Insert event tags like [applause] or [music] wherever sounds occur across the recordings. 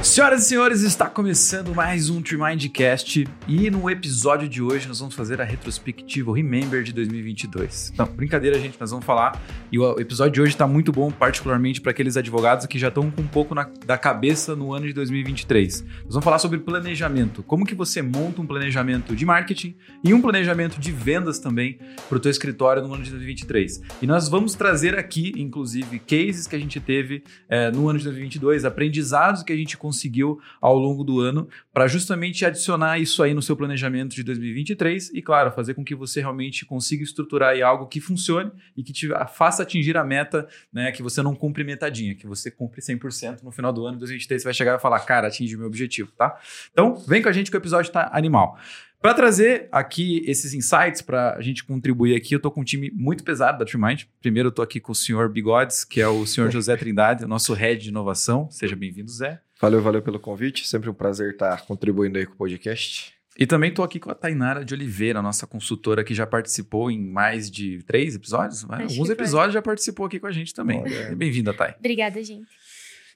Senhoras e senhores, está começando mais um Tremindcast e no episódio de hoje nós vamos fazer a retrospectiva, Remember de 2022. Não, brincadeira, gente, nós vamos falar e o episódio de hoje está muito bom, particularmente para aqueles advogados que já estão com um pouco na, da cabeça no ano de 2023. Nós vamos falar sobre planejamento, como que você monta um planejamento de marketing e um planejamento de vendas também para o teu escritório no ano de 2023. E nós vamos trazer aqui, inclusive, cases que a gente teve é, no ano de 2022, aprendizados que a gente conseguiu ao longo do ano para justamente adicionar isso aí no seu planejamento de 2023 e, claro, fazer com que você realmente consiga estruturar algo que funcione e que te faça atingir a meta, né, que você não cumpre metadinha, que você cumpre 100% no final do ano de 2023, você vai chegar e falar, cara, atingi meu objetivo, tá? Então, vem com a gente que o episódio tá animal. Para trazer aqui esses insights, para a gente contribuir aqui, eu estou com um time muito pesado da TreeMind. Primeiro, eu estou aqui com o senhor Bigodes, que é o senhor José Trindade, nosso head de inovação. Seja bem-vindo, Zé. Valeu, valeu pelo convite. Sempre um prazer estar contribuindo aí com o podcast. E também estou aqui com a Tainara de Oliveira, nossa consultora que já participou em mais de três episódios. Né? Alguns episódios já participou aqui com a gente também. [laughs] Bem-vinda, Thay. Obrigada, gente.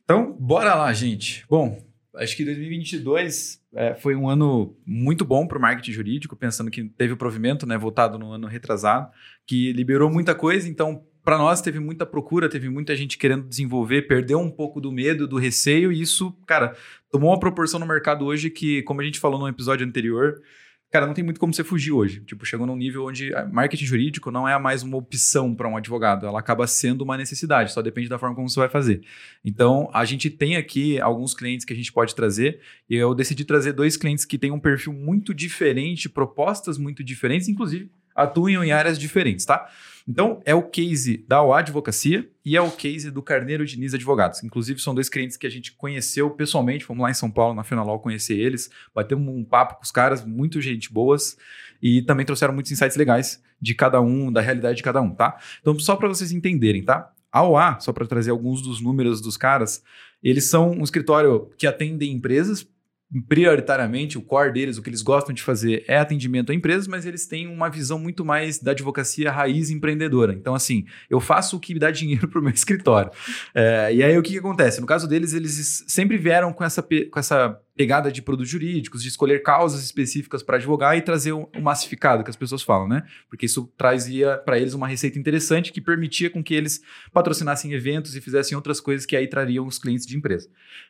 Então, bora lá, gente. Bom, acho que 2022 é, foi um ano muito bom para o marketing jurídico, pensando que teve o provimento, né, voltado no ano retrasado, que liberou muita coisa. Então, para nós teve muita procura, teve muita gente querendo desenvolver, perdeu um pouco do medo, do receio, e isso, cara, tomou uma proporção no mercado hoje que, como a gente falou no episódio anterior, cara, não tem muito como você fugir hoje. Tipo, chegou num nível onde marketing jurídico não é mais uma opção para um advogado, ela acaba sendo uma necessidade, só depende da forma como você vai fazer. Então, a gente tem aqui alguns clientes que a gente pode trazer, e eu decidi trazer dois clientes que têm um perfil muito diferente, propostas muito diferentes, inclusive atuam em áreas diferentes, tá? Então, é o case da OA Advocacia e é o case do Carneiro Diniz Advogados. Inclusive, são dois clientes que a gente conheceu pessoalmente. Fomos lá em São Paulo, na Fenalol, conhecer eles. Batemos um papo com os caras, muito gente boas. E também trouxeram muitos insights legais de cada um, da realidade de cada um, tá? Então, só para vocês entenderem, tá? A OA, só para trazer alguns dos números dos caras, eles são um escritório que atende empresas, prioritariamente, o core deles, o que eles gostam de fazer é atendimento a empresas, mas eles têm uma visão muito mais da advocacia raiz empreendedora. Então, assim, eu faço o que dá dinheiro [laughs] para o meu escritório. É, e aí, o que, que, acontece? No caso deles, eles sempre vieram com essa, com essa pegada de produtos jurídicos, de escolher causas específicas para advogar e trazer um, um, massificado, que as pessoas falam, né? Porque isso trazia para eles uma receita interessante que permitia com que eles patrocinassem eventos e fizessem outras coisas que aí trariam os clientes de empresa.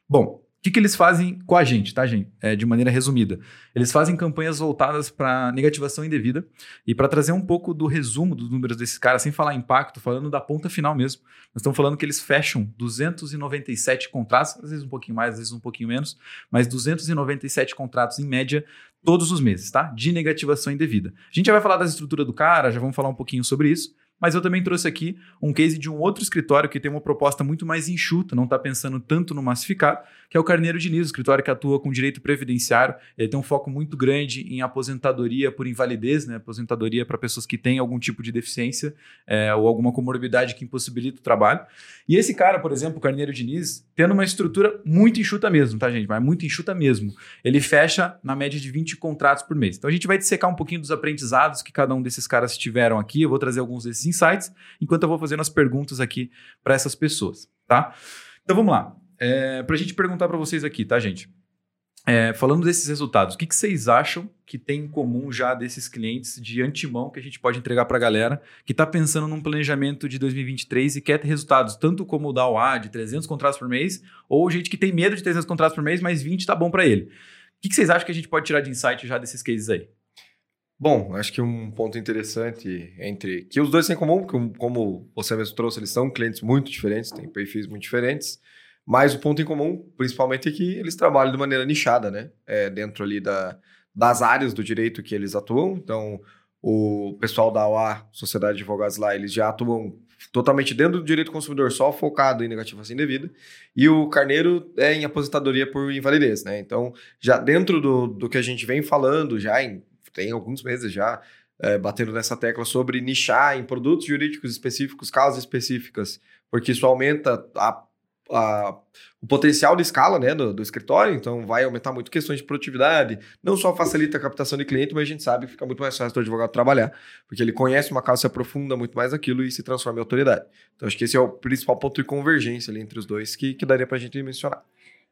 Bom, o que, que eles fazem com a gente, tá, gente? É, de maneira resumida. Eles fazem campanhas voltadas para negativação indevida e para trazer um pouco do resumo dos números desses caras, sem falar impacto, falando da ponta final mesmo. Nós estamos falando que eles fecham 297 contratos, às vezes um pouquinho mais, às vezes um pouquinho menos, mas 297 contratos em média todos os meses, tá? De negativação indevida. A gente já vai falar da estrutura do cara, já vamos falar um pouquinho sobre isso. Mas eu também trouxe aqui um case de um outro escritório que tem uma proposta muito mais enxuta, não está pensando tanto no massificado, que é o Carneiro Diniz, escritório que atua com direito previdenciário. Ele tem um foco muito grande em aposentadoria por invalidez, né? aposentadoria para pessoas que têm algum tipo de deficiência é, ou alguma comorbidade que impossibilita o trabalho. E esse cara, por exemplo, o Carneiro Diniz, tendo uma estrutura muito enxuta mesmo, tá, gente? Mas muito enxuta mesmo. Ele fecha na média de 20 contratos por mês. Então a gente vai dissecar um pouquinho dos aprendizados que cada um desses caras tiveram aqui. Eu vou trazer alguns desses insights, enquanto eu vou fazendo as perguntas aqui para essas pessoas, tá? Então vamos lá. É, para a gente perguntar para vocês aqui, tá, gente? É, falando desses resultados, o que, que, vocês acham que tem em comum já desses clientes de antemão que a gente pode entregar para a galera que está pensando num planejamento de 2023 e quer ter resultados, tanto como o da OA de 300 contratos por mês, ou gente que tem medo de 300 contratos por mês, mas 20 está bom para ele. O que, que, vocês acham que a gente pode tirar de insight já desses cases aí? Bom, acho que um ponto interessante entre que os dois têm em comum, porque como você mesmo trouxe, eles são clientes muito diferentes, têm perfis muito diferentes, mas o ponto em comum, principalmente, é que eles trabalham de maneira nichada, né? É, dentro ali da, das áreas do direito que eles atuam. Então, o pessoal da OA, Sociedade de Advogados lá, eles já atuam totalmente dentro do direito do consumidor, só focado em negativação indevida. E o Carneiro é em aposentadoria por invalidez, né? Então, já dentro do, do que a gente vem falando, já em tem alguns meses já é, batendo nessa tecla sobre nichar em produtos jurídicos específicos, causas específicas, porque isso aumenta a, a, o potencial de escala né, do, do, escritório, então vai aumentar muito questões de produtividade, não só facilita a captação de cliente, mas a gente sabe que fica muito mais fácil do advogado trabalhar, porque ele conhece uma causa, se aprofunda muito mais naquilo e se transforma em autoridade. Então acho que esse é o principal ponto de convergência ali entre os dois que, que daria para a gente mencionar.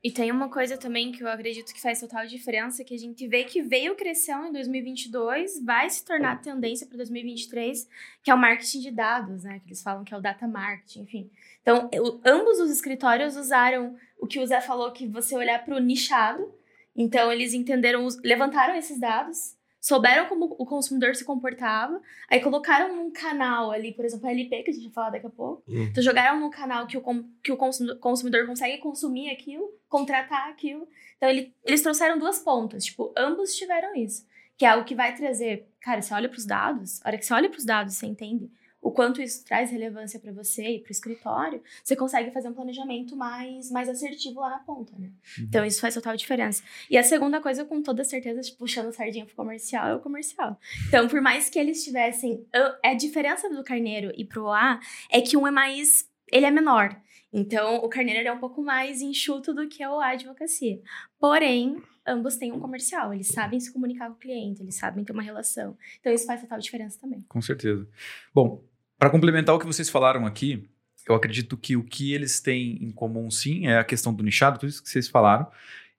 E tem uma coisa também que eu acredito que faz total diferença, que a gente vê que veio crescendo em 2022, vai se tornar tendência para 2023, que é o marketing de dados, né? Que eles falam que é o data marketing, enfim. Então, eu, ambos os escritórios usaram o que o Zé falou, que você olhar para o nichado. Então, eles entenderam, levantaram esses dados, souberam como o consumidor se comportava, aí colocaram num canal ali, por exemplo, a LP, que a gente vai falar daqui a pouco. Uhum. Então, jogaram num canal que o, que o consumidor consegue consumir aquilo, contratar aquilo. Então, ele, eles trouxeram duas pontas, tipo, ambos tiveram isso. Que é o que vai trazer. Cara, você olha para os dados, a hora que você olha para os dados, você entende o quanto isso traz relevância para você e para o escritório, você consegue fazer um planejamento mais, mais assertivo lá na ponta, né? Uhum. Então, isso faz total diferença. E a segunda coisa, com toda certeza, tipo, puxando sardinha pro comercial, é o comercial. Então, por mais que eles tivessem... A diferença do carneiro e pro A é que um é mais... Ele é menor. Então, o carneiro é um pouco mais enxuto do que o A advocacia. Porém, ambos têm um comercial, eles sabem se comunicar com o cliente, eles sabem ter uma relação. Então, isso faz total diferença também. Com certeza. Bom, para complementar o que vocês falaram aqui, eu acredito que o que eles têm em comum, sim, é a questão do nichado, tudo isso que vocês falaram,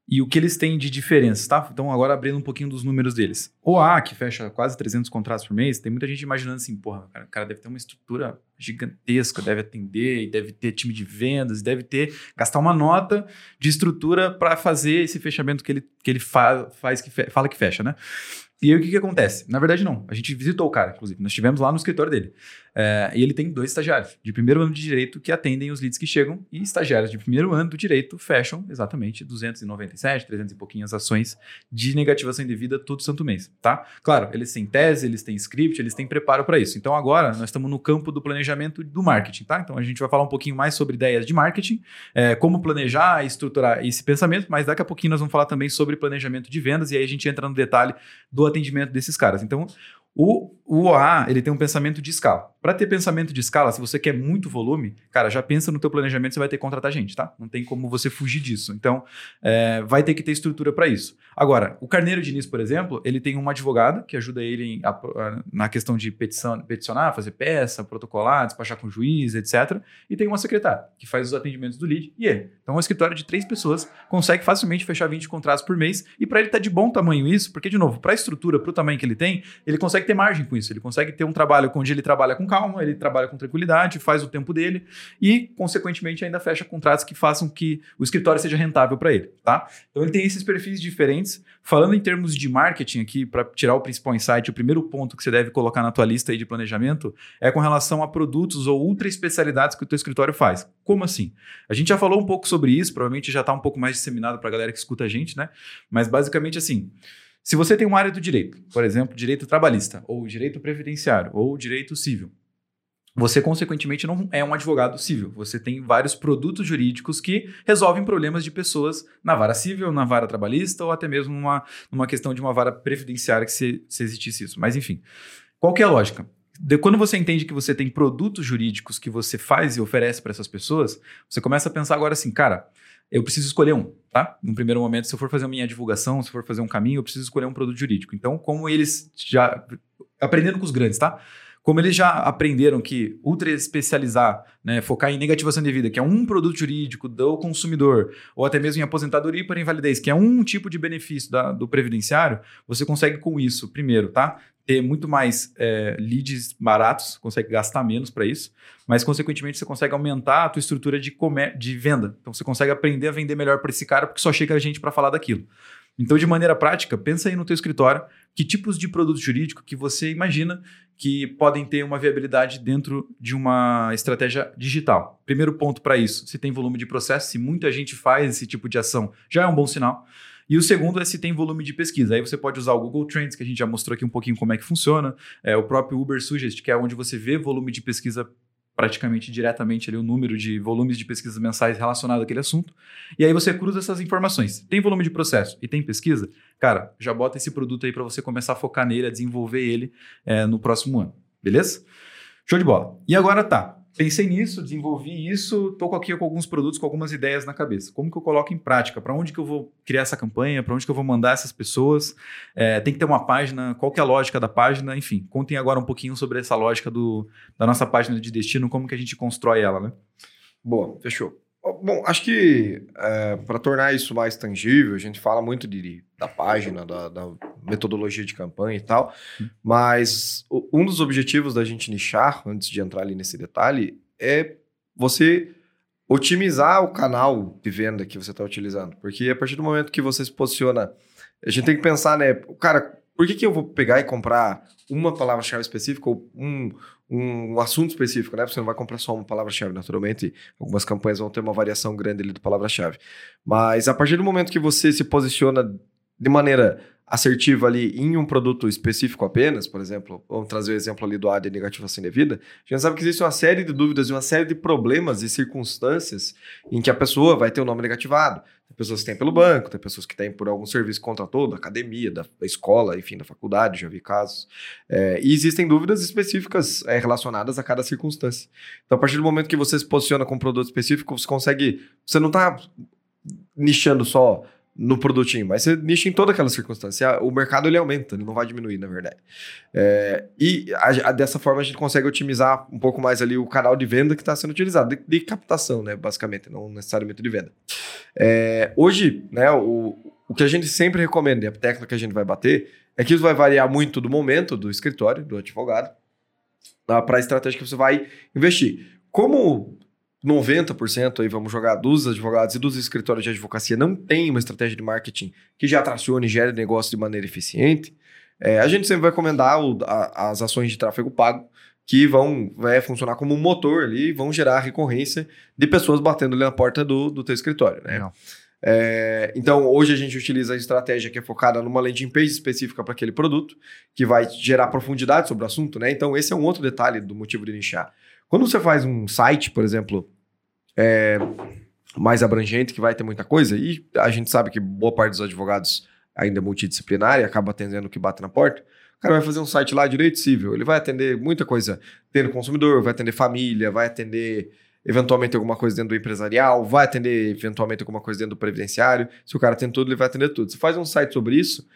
e o que eles têm de diferença, tá? Então, agora abrindo um pouquinho dos números deles. O A, que fecha quase 300 contratos por mês, tem muita gente imaginando assim, porra, o cara deve ter uma estrutura gigantesca, deve atender, deve ter time de vendas, deve ter, gastar uma nota de estrutura para fazer esse fechamento que ele, que ele fa faz, que fe fala que fecha, né? E aí o que, que acontece? Na verdade, não. A gente visitou o cara, inclusive. Nós estivemos lá no escritório dele. É, e ele tem dois estagiários de primeiro ano de direito que atendem os leads que chegam, e estagiários de primeiro ano do direito fecham exatamente 297, 300 e pouquinhas ações de negativação indevida todo santo mês, tá? Claro, eles têm tese, eles têm script, eles têm preparo para isso. Então agora nós estamos no campo do planejamento do marketing, tá? Então a gente vai falar um pouquinho mais sobre ideias de marketing, é, como planejar e estruturar esse pensamento, mas daqui a pouquinho nós vamos falar também sobre planejamento de vendas e aí a gente entra no detalhe do atendimento desses caras. Então, o, o OA, ele tem um pensamento de escala. Para ter pensamento de escala, se você quer muito volume, cara, já pensa no teu planejamento, você vai ter que contratar gente, tá? Não tem como você fugir disso. Então, é, vai ter que ter estrutura para isso. Agora, o Carneiro Diniz, por exemplo, ele tem uma advogada que ajuda ele em, a, a, na questão de petição, peticionar, fazer peça, protocolar, despachar com o juiz, etc. E tem uma secretária que faz os atendimentos do lead e ele. Então, um escritório de três pessoas consegue facilmente fechar 20 contratos por mês. E para ele tá de bom tamanho isso, porque, de novo, para a estrutura, para o tamanho que ele tem, ele consegue ter margem com isso. Ele consegue ter um trabalho onde ele trabalha com calma, ele trabalha com tranquilidade, faz o tempo dele e, consequentemente, ainda fecha contratos que façam que o escritório seja rentável para ele, tá? Então ele tem esses perfis diferentes. Falando em termos de marketing aqui, para tirar o principal insight, o primeiro ponto que você deve colocar na tua lista aí de planejamento é com relação a produtos ou ultra especialidades que o teu escritório faz. Como assim? A gente já falou um pouco sobre isso, provavelmente já está um pouco mais disseminado para a galera que escuta a gente, né? Mas basicamente assim, se você tem uma área do direito, por exemplo, direito trabalhista, ou direito previdenciário, ou direito civil, você, consequentemente, não é um advogado civil. Você tem vários produtos jurídicos que resolvem problemas de pessoas na vara civil, na vara trabalhista, ou até mesmo numa, numa questão de uma vara previdenciária que se, se existisse isso. Mas, enfim, qual é a lógica? De, quando você entende que você tem produtos jurídicos que você faz e oferece para essas pessoas, você começa a pensar agora assim, cara, eu preciso escolher um, tá? No primeiro momento, se eu for fazer a minha divulgação, se for fazer um caminho, eu preciso escolher um produto jurídico. Então, como eles já. Aprendendo com os grandes, tá? Como eles já aprenderam que ultra especializar, né, focar em negativação de vida, que é um produto jurídico do consumidor, ou até mesmo em aposentadoria para invalidez, que é um tipo de benefício da, do previdenciário, você consegue com isso, primeiro, tá? ter muito mais é, leads baratos, consegue gastar menos para isso, mas consequentemente você consegue aumentar a tua estrutura de, comer, de venda. Então você consegue aprender a vender melhor para esse cara porque só chega a gente para falar daquilo. Então, de maneira prática, pensa aí no teu escritório que tipos de produto jurídico que você imagina que podem ter uma viabilidade dentro de uma estratégia digital. Primeiro ponto para isso, se tem volume de processo, se muita gente faz esse tipo de ação, já é um bom sinal. E o segundo é se tem volume de pesquisa. Aí você pode usar o Google Trends, que a gente já mostrou aqui um pouquinho como é que funciona, é, o próprio Uber Suggest, que é onde você vê volume de pesquisa praticamente diretamente ali o número de volumes de pesquisas mensais relacionado àquele assunto. E aí você cruza essas informações. Tem volume de processo e tem pesquisa? Cara, já bota esse produto aí para você começar a focar nele, a desenvolver ele é, no próximo ano. Beleza? Show de bola. E agora tá pensei nisso, desenvolvi isso, estou aqui com alguns produtos, com algumas ideias na cabeça. Como que eu coloco em prática? Para onde que eu vou criar essa campanha? Para onde que eu vou mandar essas pessoas? É, tem que ter uma página, qual que é a lógica da página? Enfim, contem agora um pouquinho sobre essa lógica do, da nossa página de destino, como que a gente constrói ela, né? Boa, fechou. Bom, acho que é, para tornar isso mais tangível, a gente fala muito de, da página, da, da metodologia de campanha e tal, mas um dos objetivos da gente nichar, antes de entrar ali nesse detalhe, é você otimizar o canal de venda que você está utilizando. Porque a partir do momento que você se posiciona, a gente tem que pensar, né? Cara, por que, que eu vou pegar e comprar uma palavra-chave específica ou um, um, assunto específico, né? Porque você não vai comprar só uma palavra-chave, naturalmente. Algumas campanhas vão ter uma variação grande ali de palavra-chave. Mas a partir do momento que você se posiciona de maneira assertiva ali em um produto específico apenas, por exemplo, vamos trazer o exemplo ali do AD negativação indevida, a gente sabe que existe uma série de dúvidas e uma série de problemas e circunstâncias em que a pessoa vai ter o nome negativado. Tem pessoas que têm pelo banco, tem pessoas que têm por algum serviço contratou, da academia, da, da, escola, enfim, da faculdade, já vi casos. É, e existem dúvidas específicas é, relacionadas a cada circunstância. Então, a partir do momento que você se posiciona com um produto específico, você consegue. Você não está nichando só no produtinho, mas você nicha em toda aquela circunstância. O mercado ele aumenta, ele não vai diminuir, na verdade. É, e a, a, dessa forma a gente consegue otimizar um pouco mais ali o canal de venda que está sendo utilizado, de, de, captação, né, basicamente, não necessariamente de venda. É, hoje, né, o, o que a gente sempre recomenda, e a técnica que a gente vai bater, é que isso vai variar muito do momento do escritório, do advogado, para a estratégia que você vai investir. Como 90% aí, vamos jogar, dos advogados e dos escritórios de advocacia não tem uma estratégia de marketing que já tracione e gere negócio de maneira eficiente, é, a gente sempre vai recomendar o, a, as ações de tráfego pago que vão é, funcionar como um motor ali e vão gerar recorrência de pessoas batendo ali na porta do, do teu escritório, né? É, então, hoje a gente utiliza a estratégia que é focada numa landing page específica para aquele produto, que vai gerar profundidade sobre o assunto, né? Então, esse é um outro detalhe do motivo de nichar. Quando você faz um site, por exemplo, é, mais abrangente, que vai ter muita coisa, e a gente sabe que boa parte dos advogados ainda é multidisciplinar e acaba atendendo o que bate na porta, o cara vai fazer um site lá, direito civil, ele vai atender muita coisa dentro do consumidor, vai atender família, vai atender eventualmente alguma coisa dentro do empresarial, vai atender eventualmente alguma coisa dentro do previdenciário. Se o cara tem tudo, ele vai atender tudo. Você faz um site sobre isso,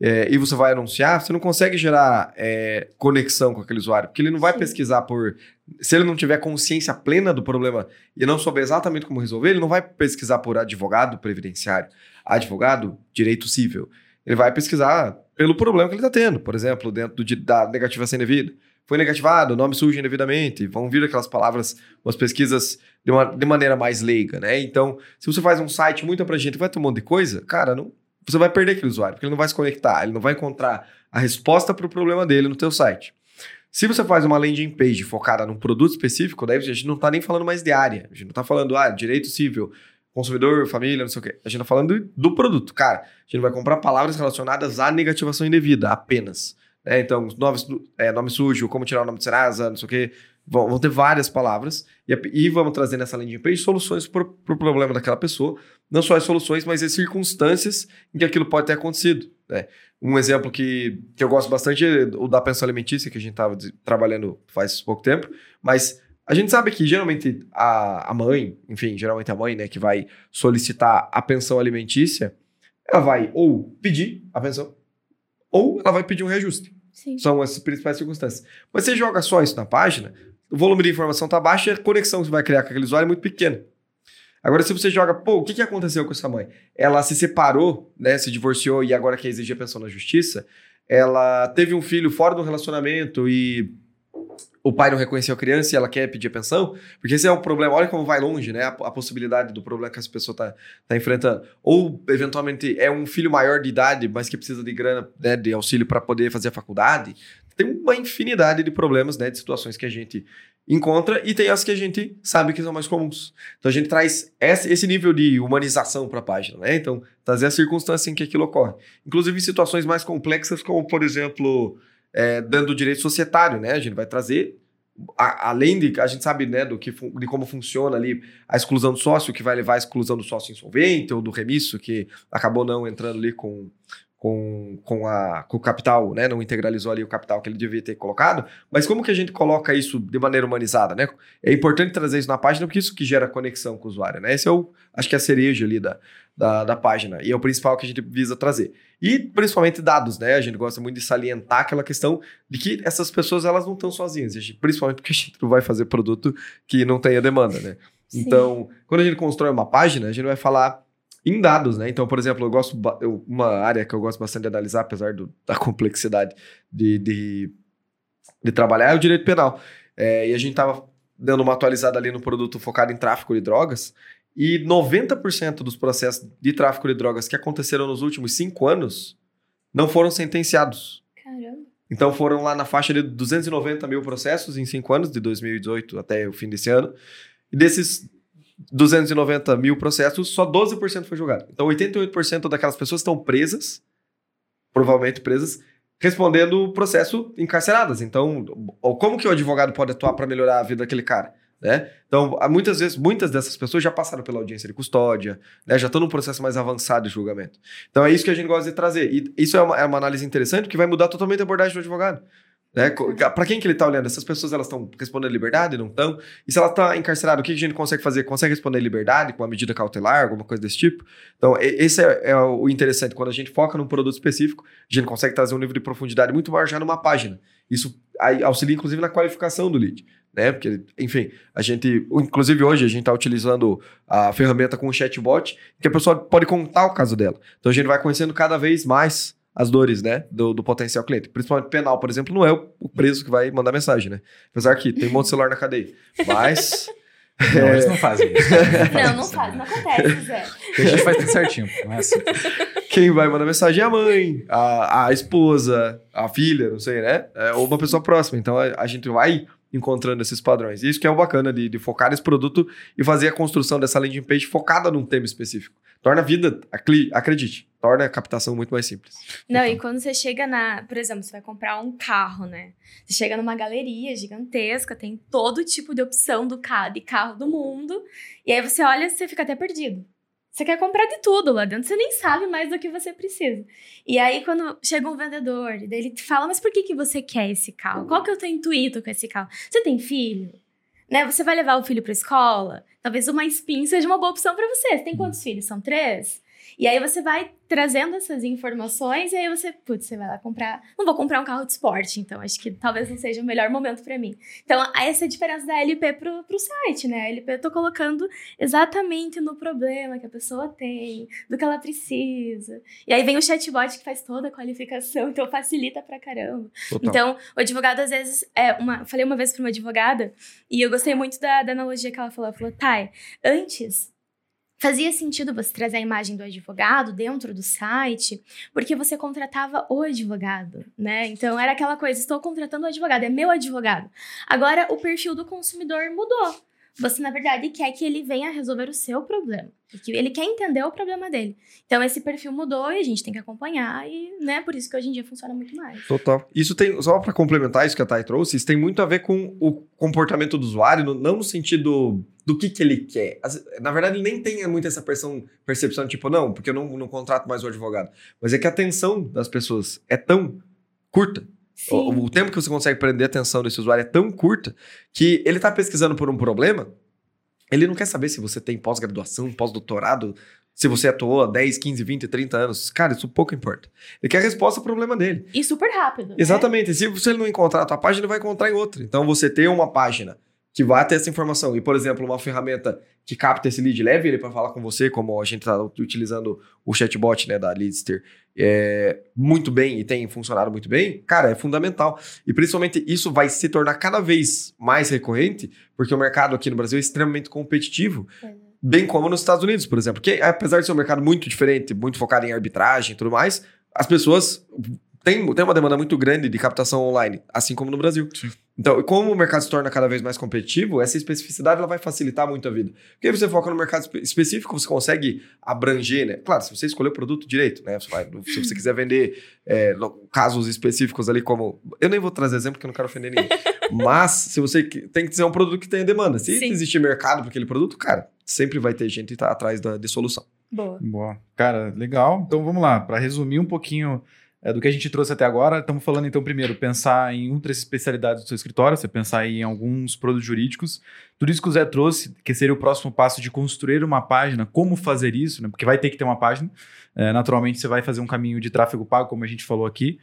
é, e você vai anunciar, você não consegue gerar é, conexão com aquele usuário, porque ele não vai Sim. pesquisar por. Se ele não tiver consciência plena do problema e não souber exatamente como resolver, ele não vai pesquisar por advogado previdenciário, advogado direito civil. Ele vai pesquisar pelo problema que ele está tendo. Por exemplo, dentro do, da negativação indevida. Foi negativado, nome sujo indevidamente. Vão vir aquelas palavras, umas pesquisas de, uma, de maneira mais leiga, né? Então, se você faz um site muito abrangente vai ter um monte de coisa, cara, não, você vai perder aquele usuário, porque ele não vai se conectar, ele não vai encontrar a resposta para o problema dele no teu site. Se você faz uma landing page focada num produto específico, daí a gente não está nem falando mais de área. A gente não está falando, ah, direito civil, consumidor, família, não sei o quê. A gente está falando do produto. Cara, a gente vai comprar palavras relacionadas à negativação indevida, apenas. Né? Então, é, nome sujo, como tirar o nome de Serasa, não sei o quê. Vão, vão ter várias palavras e, e, vamos trazer nessa landing page soluções para o pro problema daquela pessoa. Não só as soluções, mas as circunstâncias em que aquilo pode ter acontecido. Né? Um exemplo que, que eu gosto bastante é o da pensão alimentícia, que a gente estava trabalhando faz pouco tempo, mas a gente sabe que geralmente a, a mãe, enfim, geralmente a mãe, né, que vai solicitar a pensão alimentícia, ela vai ou pedir a pensão, ou ela vai pedir um reajuste. Sim. São as principais circunstâncias. Mas você joga só isso na página, o volume de informação está baixo e a conexão que você vai criar com aquele usuário é muito pequena. Agora, se você joga, pô, o que, que aconteceu com essa mãe? Ela se separou, né, se divorciou e agora quer exigir a pensão na justiça. Ela teve um filho fora do relacionamento e o pai não reconheceu a criança e ela quer pedir a pensão, porque esse é um problema. Olha como vai longe, né? A, a possibilidade do problema que essa pessoa está tá enfrentando. Ou, eventualmente, é um filho maior de idade, mas que precisa de grana, né, de auxílio para poder fazer a faculdade. Tem uma infinidade de problemas, né, de situações que a gente encontra e tem as que a gente sabe que são mais comuns. Então a gente traz esse nível de humanização para a página, né? Então, trazer a circunstância em que aquilo ocorre. Inclusive em situações mais complexas, como, por exemplo, é, dando direito societário, né? A gente vai trazer, a, além de a gente sabe né, do que, de como funciona ali a exclusão do sócio, que vai levar à exclusão do sócio insolvente ou do remisso, que acabou não entrando ali com com, com, a, com o capital, né? Não integralizou ali o capital que ele devia ter colocado. Mas como que a gente coloca isso de maneira humanizada, né? É importante trazer isso na página porque isso que gera conexão com o usuário, né? Esse é o, acho que é a cereja ali da, da, da página e é o principal que a gente visa trazer. E principalmente dados, né? A gente gosta muito de salientar aquela questão de que essas pessoas elas não estão sozinhas, principalmente porque a gente não vai fazer produto que não tenha demanda, né? Sim. Então, quando a gente constrói uma página, a gente vai falar em dados, né? Então, por exemplo, eu gosto eu- uma área que eu gosto bastante de analisar, apesar do- da [laughs] complexidade de, de, de trabalhar, é o direito penal. É, e a gente tava dando uma atualizada ali no produto focado em tráfico de drogas. E 90% dos processos de tráfico de drogas que aconteceram nos últimos cinco anos não foram sentenciados. Caramba. Então foram lá na faixa de 290 mil processos em cinco anos, de 2018 até o fim desse ano. E desses 290 mil processos, só 12% foi julgado. Então 88% daquelas pessoas estão presas, provavelmente presas, respondendo o processo encarceradas. Então, como que o advogado pode atuar para melhorar a vida daquele cara? Né? Então, muitas vezes, muitas dessas pessoas já passaram pela audiência de custódia, né? já estão num processo mais avançado de julgamento. Então, é isso que a gente gosta de trazer. E isso é uma, é uma análise interessante que vai mudar totalmente a abordagem do advogado. Né? Para quem que ele está olhando? Essas pessoas elas estão respondendo liberdade, não estão? E se ela está encarcerada, o que a gente consegue fazer? Consegue responder liberdade com uma medida cautelar, alguma coisa desse tipo? Então, esse é, é o interessante. Quando a gente foca num produto específico, a gente consegue trazer um nível de profundidade muito maior já numa página. Isso auxilia, inclusive, na qualificação do lead. Né? Porque, enfim, a gente, inclusive hoje, a gente está utilizando a ferramenta com o chatbot, que a pessoa pode contar o caso dela. Então a gente vai conhecendo cada vez mais as dores, né, do, do potencial cliente. Principalmente penal, por exemplo, não é o, o preso que vai mandar mensagem, né? Apesar que tem um monte de celular na cadeia. Mas [laughs] Não, eles não [laughs] fazem isso. Não, não faz, não acontece, Zé. A gente faz tudo certinho. Não é assim. quem vai mandar mensagem é a mãe, a, a esposa, a filha, não sei, né? É, ou uma pessoa próxima. Então a, a gente vai encontrando esses padrões. E isso que é o bacana de, de focar nesse produto e fazer a construção dessa landing page focada num tema específico. Torna a vida, acredite, torna a captação muito mais simples. Não, e quando você chega na. Por exemplo, você vai comprar um carro, né? Você chega numa galeria gigantesca, tem todo tipo de opção do carro, de carro do mundo. E aí você olha e você fica até perdido. Você quer comprar de tudo lá dentro, você nem sabe mais do que você precisa. E aí, quando chega um vendedor, daí ele te fala, mas por que, que você quer esse carro? Qual que é o teu intuito com esse carro? Você tem filho? Né? Você vai levar o filho pra escola? Talvez uma spin seja uma boa opção pra você. Você tem quantos filhos? São três? E aí você vai trazendo essas informações e aí você, putz, você vai lá comprar. Não vou comprar um carro de esporte, então acho que talvez não seja o melhor momento pra mim. Então, essa é a diferença da LP pro, pro site, né? A LP eu tô colocando exatamente no problema que a pessoa tem, do que ela precisa. E aí vem o chatbot que faz toda a qualificação, [laughs] então facilita pra caramba. Total. Então, o advogado, às vezes, é uma. Falei uma vez pra uma advogada, e eu gostei muito da, da analogia que ela falou. Ela falou, Thay, antes fazia sentido você trazer a imagem do advogado dentro do site, porque você contratava o advogado, né? Então era aquela coisa, estou contratando o advogado, é meu advogado. Agora o perfil do consumidor mudou. Você, na verdade, quer que ele venha resolver o seu problema. Que ele quer entender o problema dele. Então, esse perfil mudou e a gente tem que acompanhar. E, né, por isso que hoje em dia funciona muito mais. Total. Isso tem, só para complementar isso que a Thay trouxe, isso tem muito a ver com o comportamento do usuário, não no sentido do que, que ele quer. Na verdade, ele nem tem muito essa percepção, percepção tipo, não, porque eu não, não contrato mais o advogado. Mas é que a atenção das pessoas é tão curta. O, o tempo que você consegue prender a atenção desse usuário é tão curta que ele está pesquisando por um problema, ele não quer saber se você tem pós-graduação, pós-doutorado, se você atuou há 10, 15, 20, 30 anos. Cara, isso pouco importa. Ele quer a resposta ao problema dele. E super rápido. né? Exatamente. Se você não encontrar a tua página, ele vai encontrar em outra. Então, você ter uma página que vai ter essa informação e, por exemplo, uma ferramenta que capta esse lead, leve ele para falar com você, como a gente está utilizando o chatbot né, da Leadster é, muito bem e tem funcionado muito bem, cara, é fundamental. E principalmente isso vai se tornar cada vez mais recorrente, porque o mercado aqui no Brasil é extremamente competitivo, é. bem como nos Estados Unidos, por exemplo. Que apesar de ser um mercado muito diferente, muito focado em arbitragem e tudo mais, as pessoas têm, têm uma demanda muito grande de captação online, assim como no Brasil. Sim. Então, como o mercado se torna cada vez mais competitivo, essa especificidade ela vai facilitar muito a vida. Porque você foca no mercado espe- específico, você consegue abranger, né? Claro, se você escolher o produto direito, né? Você vai- se você quiser vender é, no- casos específicos ali, como. Eu nem vou trazer exemplo porque eu não quero ofender ninguém. [laughs] Mas, se você que- tem que ser um produto que tenha demanda. Se Sim. existir mercado para aquele produto, cara, sempre vai ter gente tá atrás da, de solução. Boa. Boa. Cara, legal. Então vamos lá. Para resumir um pouquinho é, do que a gente trouxe até agora, estamos falando então primeiro pensar em outras especialidades do seu escritório, você pensar em alguns produtos jurídicos. Tudo isso que o Zé trouxe, que seria o próximo passo de construir uma página, como fazer isso, né? Porque vai ter que ter uma página. É, naturalmente você vai fazer um caminho de tráfego pago, como a gente falou aqui.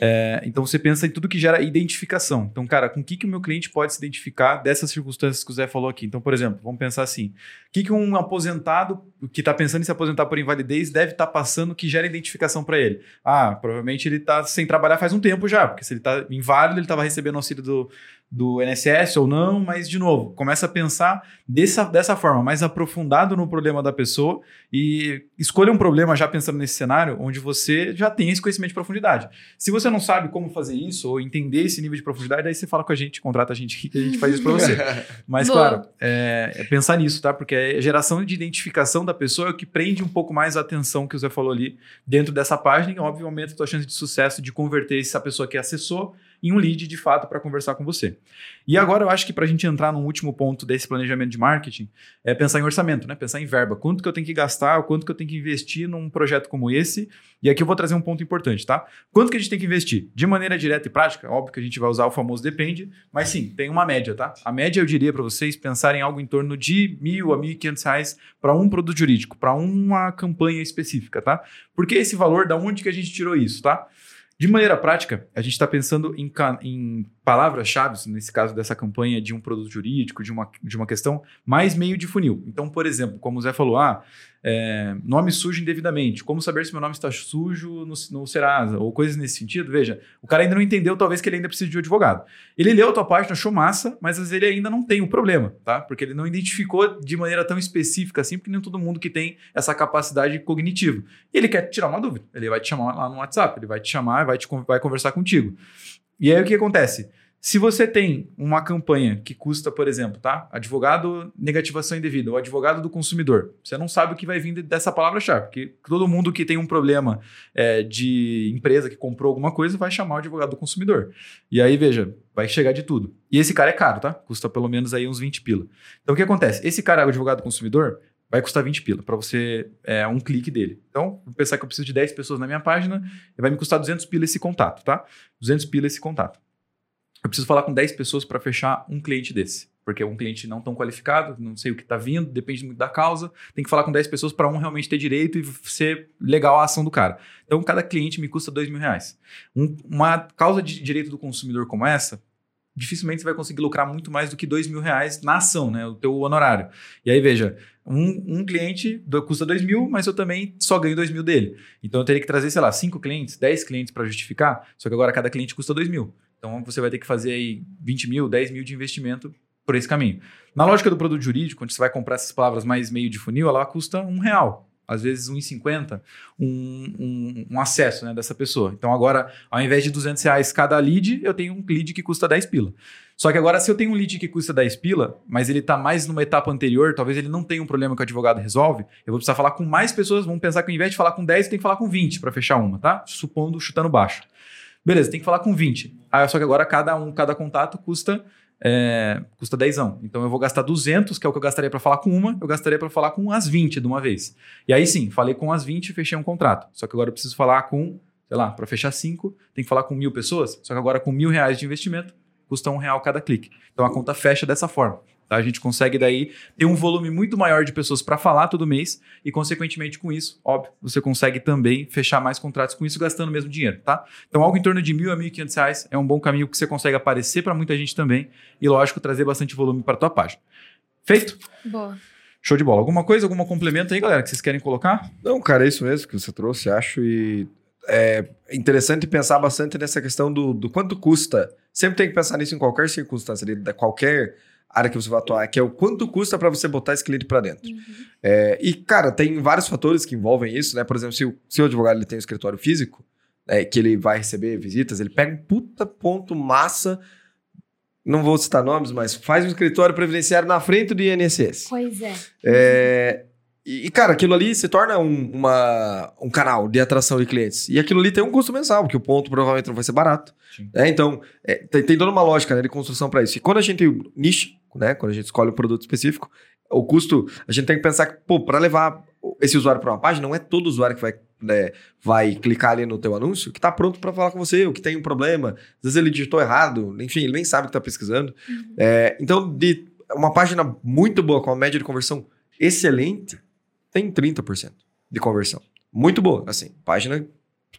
É, então você pensa em tudo que gera identificação. Então, cara, com o que, que o meu cliente pode se identificar dessas circunstâncias que o Zé falou aqui? Então, por exemplo, vamos pensar assim: o que, que um aposentado que está pensando em se aposentar por invalidez deve estar tá passando que gera identificação para ele? Ah, provavelmente ele está sem trabalhar faz um tempo já, porque se ele está inválido, ele estava recebendo auxílio do, do INSS ou não, mas de novo, começa a pensar dessa, dessa forma, mais aprofundado no problema da pessoa e escolha um problema já pensando nesse cenário onde você já tem esse conhecimento de profundidade. Se você não sabe como fazer isso ou entender esse nível de profundidade, aí você fala com a gente, contrata a gente que a gente faz isso para você. [laughs] Mas, Boa. claro, é, é, pensar nisso, tá? Porque a geração de identificação da pessoa é o que prende um pouco mais a atenção que o Zé falou ali dentro dessa página e, obviamente, aumenta a sua chance de sucesso de converter essa pessoa que acessou em um lead de fato para conversar com você. E agora eu acho que para a gente entrar no último ponto desse planejamento de marketing, é pensar em orçamento, né? Pensar em verba. Quanto que eu tenho que gastar, quanto que eu tenho que investir num projeto como esse. E aqui eu vou trazer um ponto importante, tá? Quanto que a gente tem que investir? De maneira direta e prática, óbvio que a gente vai usar o famoso depende, mas sim, tem uma média, tá? A média eu diria para vocês pensarem em algo em torno de mil a mil e quinhentos reais para um produto jurídico, para uma campanha específica, tá? Porque esse valor, da onde que a gente tirou isso, tá? De maneira prática, a gente está pensando em, em palavras-chave, nesse caso dessa campanha de um produto jurídico, de uma, de uma questão, mais meio de funil. Então, por exemplo, como o Zé falou, ah, é, nome sujo indevidamente, como saber se meu nome está sujo no, no Serasa, ou coisas nesse sentido, veja, o cara ainda não entendeu, talvez que ele ainda precise de um advogado. Ele leu a tua página, achou massa, mas às vezes ele ainda não tem o problema, tá? Porque ele não identificou de maneira tão específica assim, porque nem todo mundo que tem essa capacidade cognitiva. E ele quer tirar uma dúvida, ele vai te chamar lá no WhatsApp, ele vai te chamar, vai, te, vai conversar contigo. E aí o que acontece? Se você tem uma campanha que custa, por exemplo, tá? Advogado negativação indevida, ou advogado do consumidor, você não sabe o que vai vir dessa palavra-chave, porque todo mundo que tem um problema é, de empresa que comprou alguma coisa vai chamar o advogado do consumidor. E aí, veja, vai chegar de tudo. E esse cara é caro, tá? Custa pelo menos aí uns 20 pila. Então, o que acontece? Esse cara, o advogado do consumidor, vai custar 20 pila para você, é um clique dele. Então, vou pensar que eu preciso de 10 pessoas na minha página, vai me custar 200 pila esse contato, tá? 200 pila esse contato eu preciso falar com 10 pessoas para fechar um cliente desse. Porque é um cliente não tão qualificado, não sei o que está vindo, depende muito da causa. Tem que falar com 10 pessoas para um realmente ter direito e ser legal a ação do cara. Então, cada cliente me custa 2 mil reais. Um, uma causa de direito do consumidor como essa, dificilmente você vai conseguir lucrar muito mais do que 2 mil reais na ação, né? O teu honorário. E aí, veja, um, um cliente custa 2 mil, mas eu também só ganho 2 mil dele. Então eu teria que trazer, sei lá, 5 clientes, 10 clientes para justificar, só que agora cada cliente custa 2 mil. Então você vai ter que fazer aí 20 mil, 10 mil de investimento por esse caminho. Na lógica do produto jurídico, quando você vai comprar essas palavras mais meio de funil, ela custa um real. Às vezes 1,50 um, um, um acesso né, dessa pessoa. Então agora, ao invés de 200 reais cada lead, eu tenho um lead que custa 10 pila. Só que agora, se eu tenho um lead que custa 10 pila, mas ele está mais numa etapa anterior, talvez ele não tenha um problema que o advogado resolve, eu vou precisar falar com mais pessoas. Vamos pensar que ao invés de falar com 10, eu tenho que falar com 20 para fechar uma, tá? Supondo, chutando baixo. Beleza, tem que falar com 20. Ah, só que agora cada um, cada contato custa é, custa 10. Então eu vou gastar 200, que é o que eu gastaria para falar com uma, eu gastaria para falar com as 20 de uma vez. E aí sim, falei com as 20 e fechei um contrato. Só que agora eu preciso falar com, sei lá, para fechar 5, tem que falar com mil pessoas. Só que agora com mil reais de investimento, custa um real cada clique. Então a conta fecha dessa forma. Tá? A gente consegue daí ter um volume muito maior de pessoas para falar todo mês e, consequentemente, com isso, óbvio, você consegue também fechar mais contratos com isso gastando o mesmo dinheiro, tá? Então, algo em torno de mil a mil e quinhentos reais é um bom caminho que você consegue aparecer para muita gente também e, lógico, trazer bastante volume para tua página. Feito? Boa. Show de bola. Alguma coisa, algum complemento aí, galera, que vocês querem colocar? Não, cara, é isso mesmo que você trouxe, acho, e é interessante pensar bastante nessa questão do, do quanto custa. Sempre tem que pensar nisso em qualquer circunstância, de qualquer área que você vai atuar, que é o quanto custa para você botar esse cliente para dentro. Uhum. É, e, cara, tem vários fatores que envolvem isso, né? Por exemplo, se o, se o advogado ele tem um escritório físico, é, que ele vai receber visitas, ele pega um puta ponto massa, não vou citar nomes, mas faz um escritório previdenciário na frente do INSS. Pois é. é e, cara, aquilo ali se torna um, uma, um canal de atração de clientes. E aquilo ali tem um custo mensal, porque o ponto provavelmente não vai ser barato. É, então, é, tem, tem, toda uma lógica né, de construção para isso. E quando a gente nicha, né, quando a gente escolhe um produto específico, o custo, a gente tem que pensar que, pô, para levar esse usuário para uma página, não é todo usuário que vai, né, vai clicar ali no teu anúncio que está pronto para falar com você, ou que tem um problema. Às vezes ele digitou errado, enfim, ele nem sabe o que está pesquisando. Uhum. É, então, de uma página muito boa, com uma média de conversão excelente, tem 30% de conversão. Muito boa, assim, página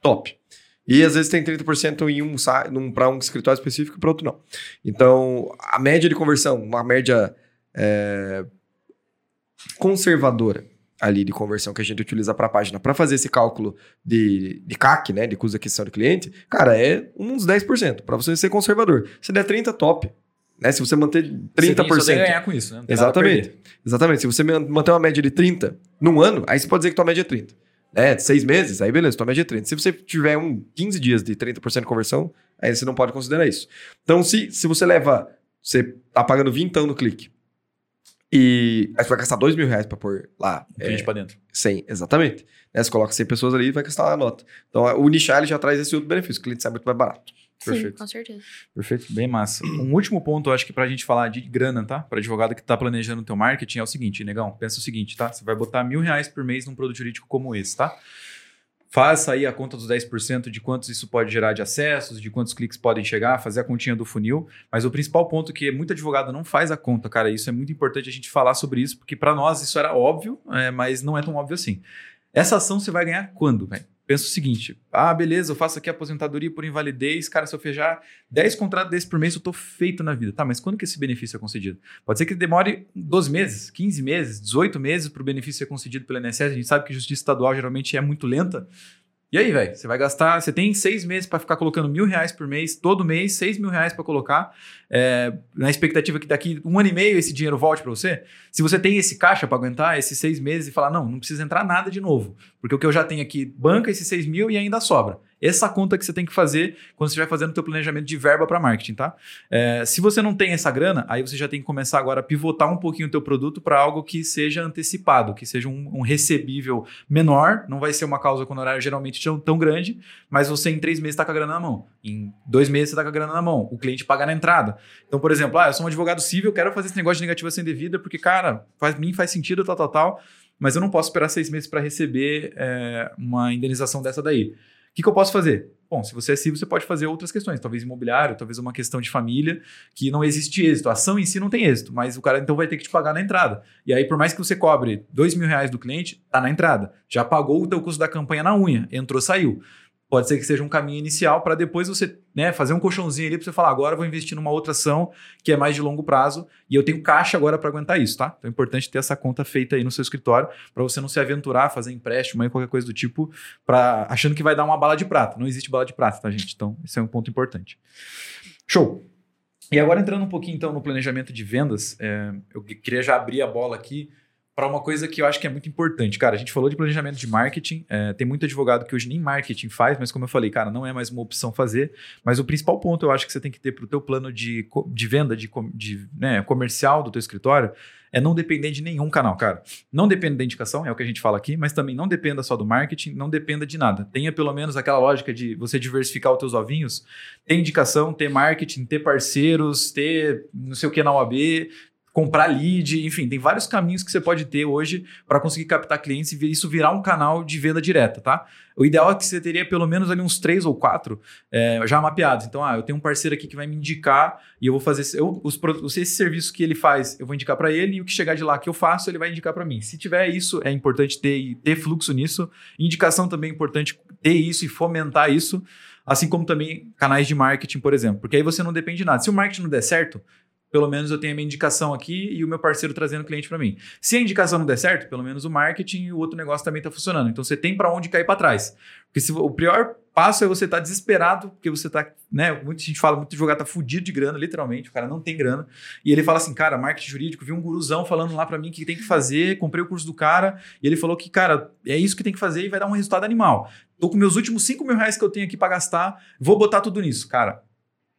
top. E às vezes tem 30% em um, um para um escritório específico e para outro não. Então, a média de conversão, uma média é, conservadora ali de conversão que a gente utiliza para a página para fazer esse cálculo de, de CAC, né, de custo de aquisição do cliente, cara, é uns 10%. Para você ser conservador. Se der 30, top. Né? Se você manter 30%. Você tem ganhar com isso, né? Exatamente. Exatamente. Se você manter uma média de 30 num ano, aí você pode dizer que tua média é 30. Né? Seis meses, aí beleza, tua média é 30. Se você tiver um 15 dias de 30% de conversão, aí você não pode considerar isso. Então, se, se você leva, você tá pagando 20 no clique, e aí você vai gastar 2 mil reais pra pôr lá. Um cliente é, pra dentro. 100, exatamente. Né? Você coloca 100 pessoas ali e vai gastar a nota. Então, o nichar ele já traz esse outro benefício. O cliente sai muito mais barato. Perfeito. Sim, com certeza. Perfeito, bem massa. Um último ponto, acho que pra gente falar de grana, tá? Para advogado que tá planejando o teu marketing é o seguinte, negão, pensa o seguinte, tá? Você vai botar mil reais por mês num produto jurídico como esse, tá? Faça aí a conta dos 10% de quantos isso pode gerar de acessos, de quantos cliques podem chegar, fazer a continha do funil. Mas o principal ponto é que muito advogado não faz a conta, cara. Isso é muito importante a gente falar sobre isso, porque para nós isso era óbvio, é, mas não é tão óbvio assim. Essa ação você vai ganhar quando, velho? Penso o seguinte: ah, beleza, eu faço aqui aposentadoria por invalidez, cara, se eu fechar 10 contratos desses por mês, eu tô feito na vida. Tá, mas quando que esse benefício é concedido? Pode ser que demore 12 meses, 15 meses, 18 meses para o benefício ser concedido pelo INSS. A gente sabe que justiça estadual geralmente é muito lenta. E aí, velho, você vai gastar. Você tem seis meses para ficar colocando mil reais por mês, todo mês, seis mil reais para colocar, é, na expectativa que daqui um ano e meio esse dinheiro volte para você. Se você tem esse caixa para aguentar esses seis meses e falar, não, não precisa entrar nada de novo, porque o que eu já tenho aqui banca esses seis mil e ainda sobra. Essa conta que você tem que fazer quando você estiver fazendo o teu planejamento de verba para marketing, tá? É, se você não tem essa grana, aí você já tem que começar agora a pivotar um pouquinho o teu produto para algo que seja antecipado, que seja um, um, recebível menor, não vai ser uma causa com horário geralmente tão, tão grande, mas você em três meses está com a grana na mão. Em dois meses você está com a grana na mão. O cliente paga na entrada. Então, por exemplo, ah, eu sou um advogado civil, quero fazer esse negócio de negativação indevida porque, cara, faz mim faz sentido, tal, tal, tal, mas eu não posso esperar seis meses para receber é, uma indenização dessa daí. O que, que eu posso fazer? Bom, se você é civil, você pode fazer outras questões, talvez imobiliário, talvez uma questão de família, que não existe êxito. A ação em si não tem êxito, mas o cara então vai ter que te pagar na entrada. E aí, por mais que você cobre dois mil reais do cliente, tá na entrada. Já pagou o teu custo da campanha na unha, entrou, saiu. Pode ser que seja um caminho inicial para depois você né, fazer um colchãozinho ali para você falar, agora vou investir numa outra ação que é mais de longo prazo e eu tenho caixa agora para aguentar isso, tá? Então é importante ter essa conta feita aí no seu escritório para você não se aventurar, fazer empréstimo aí, qualquer coisa do tipo, para achando que vai dar uma bala de prata. Não existe bala de prata, tá, gente? Então, esse é um ponto importante. Show! E agora entrando um pouquinho então no planejamento de vendas, é, eu queria já abrir a bola aqui para uma coisa que eu acho que é muito importante. Cara, a gente falou de planejamento de marketing, é, tem muito advogado que hoje nem marketing faz, mas como eu falei, cara, não é mais uma opção fazer. Mas o principal ponto eu acho que você tem que ter para o teu plano de, de venda, de, de né, comercial do teu escritório, é não depender de nenhum canal, cara. Não dependa da indicação, é o que a gente fala aqui, mas também não dependa só do marketing, não dependa de nada. Tenha pelo menos aquela lógica de você diversificar os teus ovinhos, ter indicação, ter marketing, ter parceiros, ter não sei o que na OAB, comprar lead, enfim, tem vários caminhos que você pode ter hoje para conseguir captar clientes e isso virar um canal de venda direta, tá? O ideal é que você teria pelo menos ali uns três ou quatro é, já mapeados. Então, ah, eu tenho um parceiro aqui que vai me indicar e eu vou fazer eu, os, esse serviço que ele faz, eu vou indicar para ele e o que chegar de lá que eu faço, ele vai indicar para mim. Se tiver isso, é importante ter, ter fluxo nisso. Indicação também é importante ter isso e fomentar isso. Assim como também canais de marketing, por exemplo. Porque aí você não depende de nada. Se o marketing não der certo, pelo menos eu tenho a minha indicação aqui e o meu parceiro trazendo cliente para mim. Se a indicação não der certo, pelo menos o marketing e o outro negócio também está funcionando. Então você tem para onde cair para trás. Porque se, o pior passo é você estar tá desesperado, porque você está, né? Muita gente fala, muito jogar tá fudido de grana, literalmente, o cara não tem grana. E ele fala assim, cara, marketing jurídico, vi um guruzão falando lá para mim que tem que fazer, comprei o curso do cara, e ele falou que, cara, é isso que tem que fazer e vai dar um resultado animal. Tô com meus últimos 5 mil reais que eu tenho aqui para gastar, vou botar tudo nisso. Cara,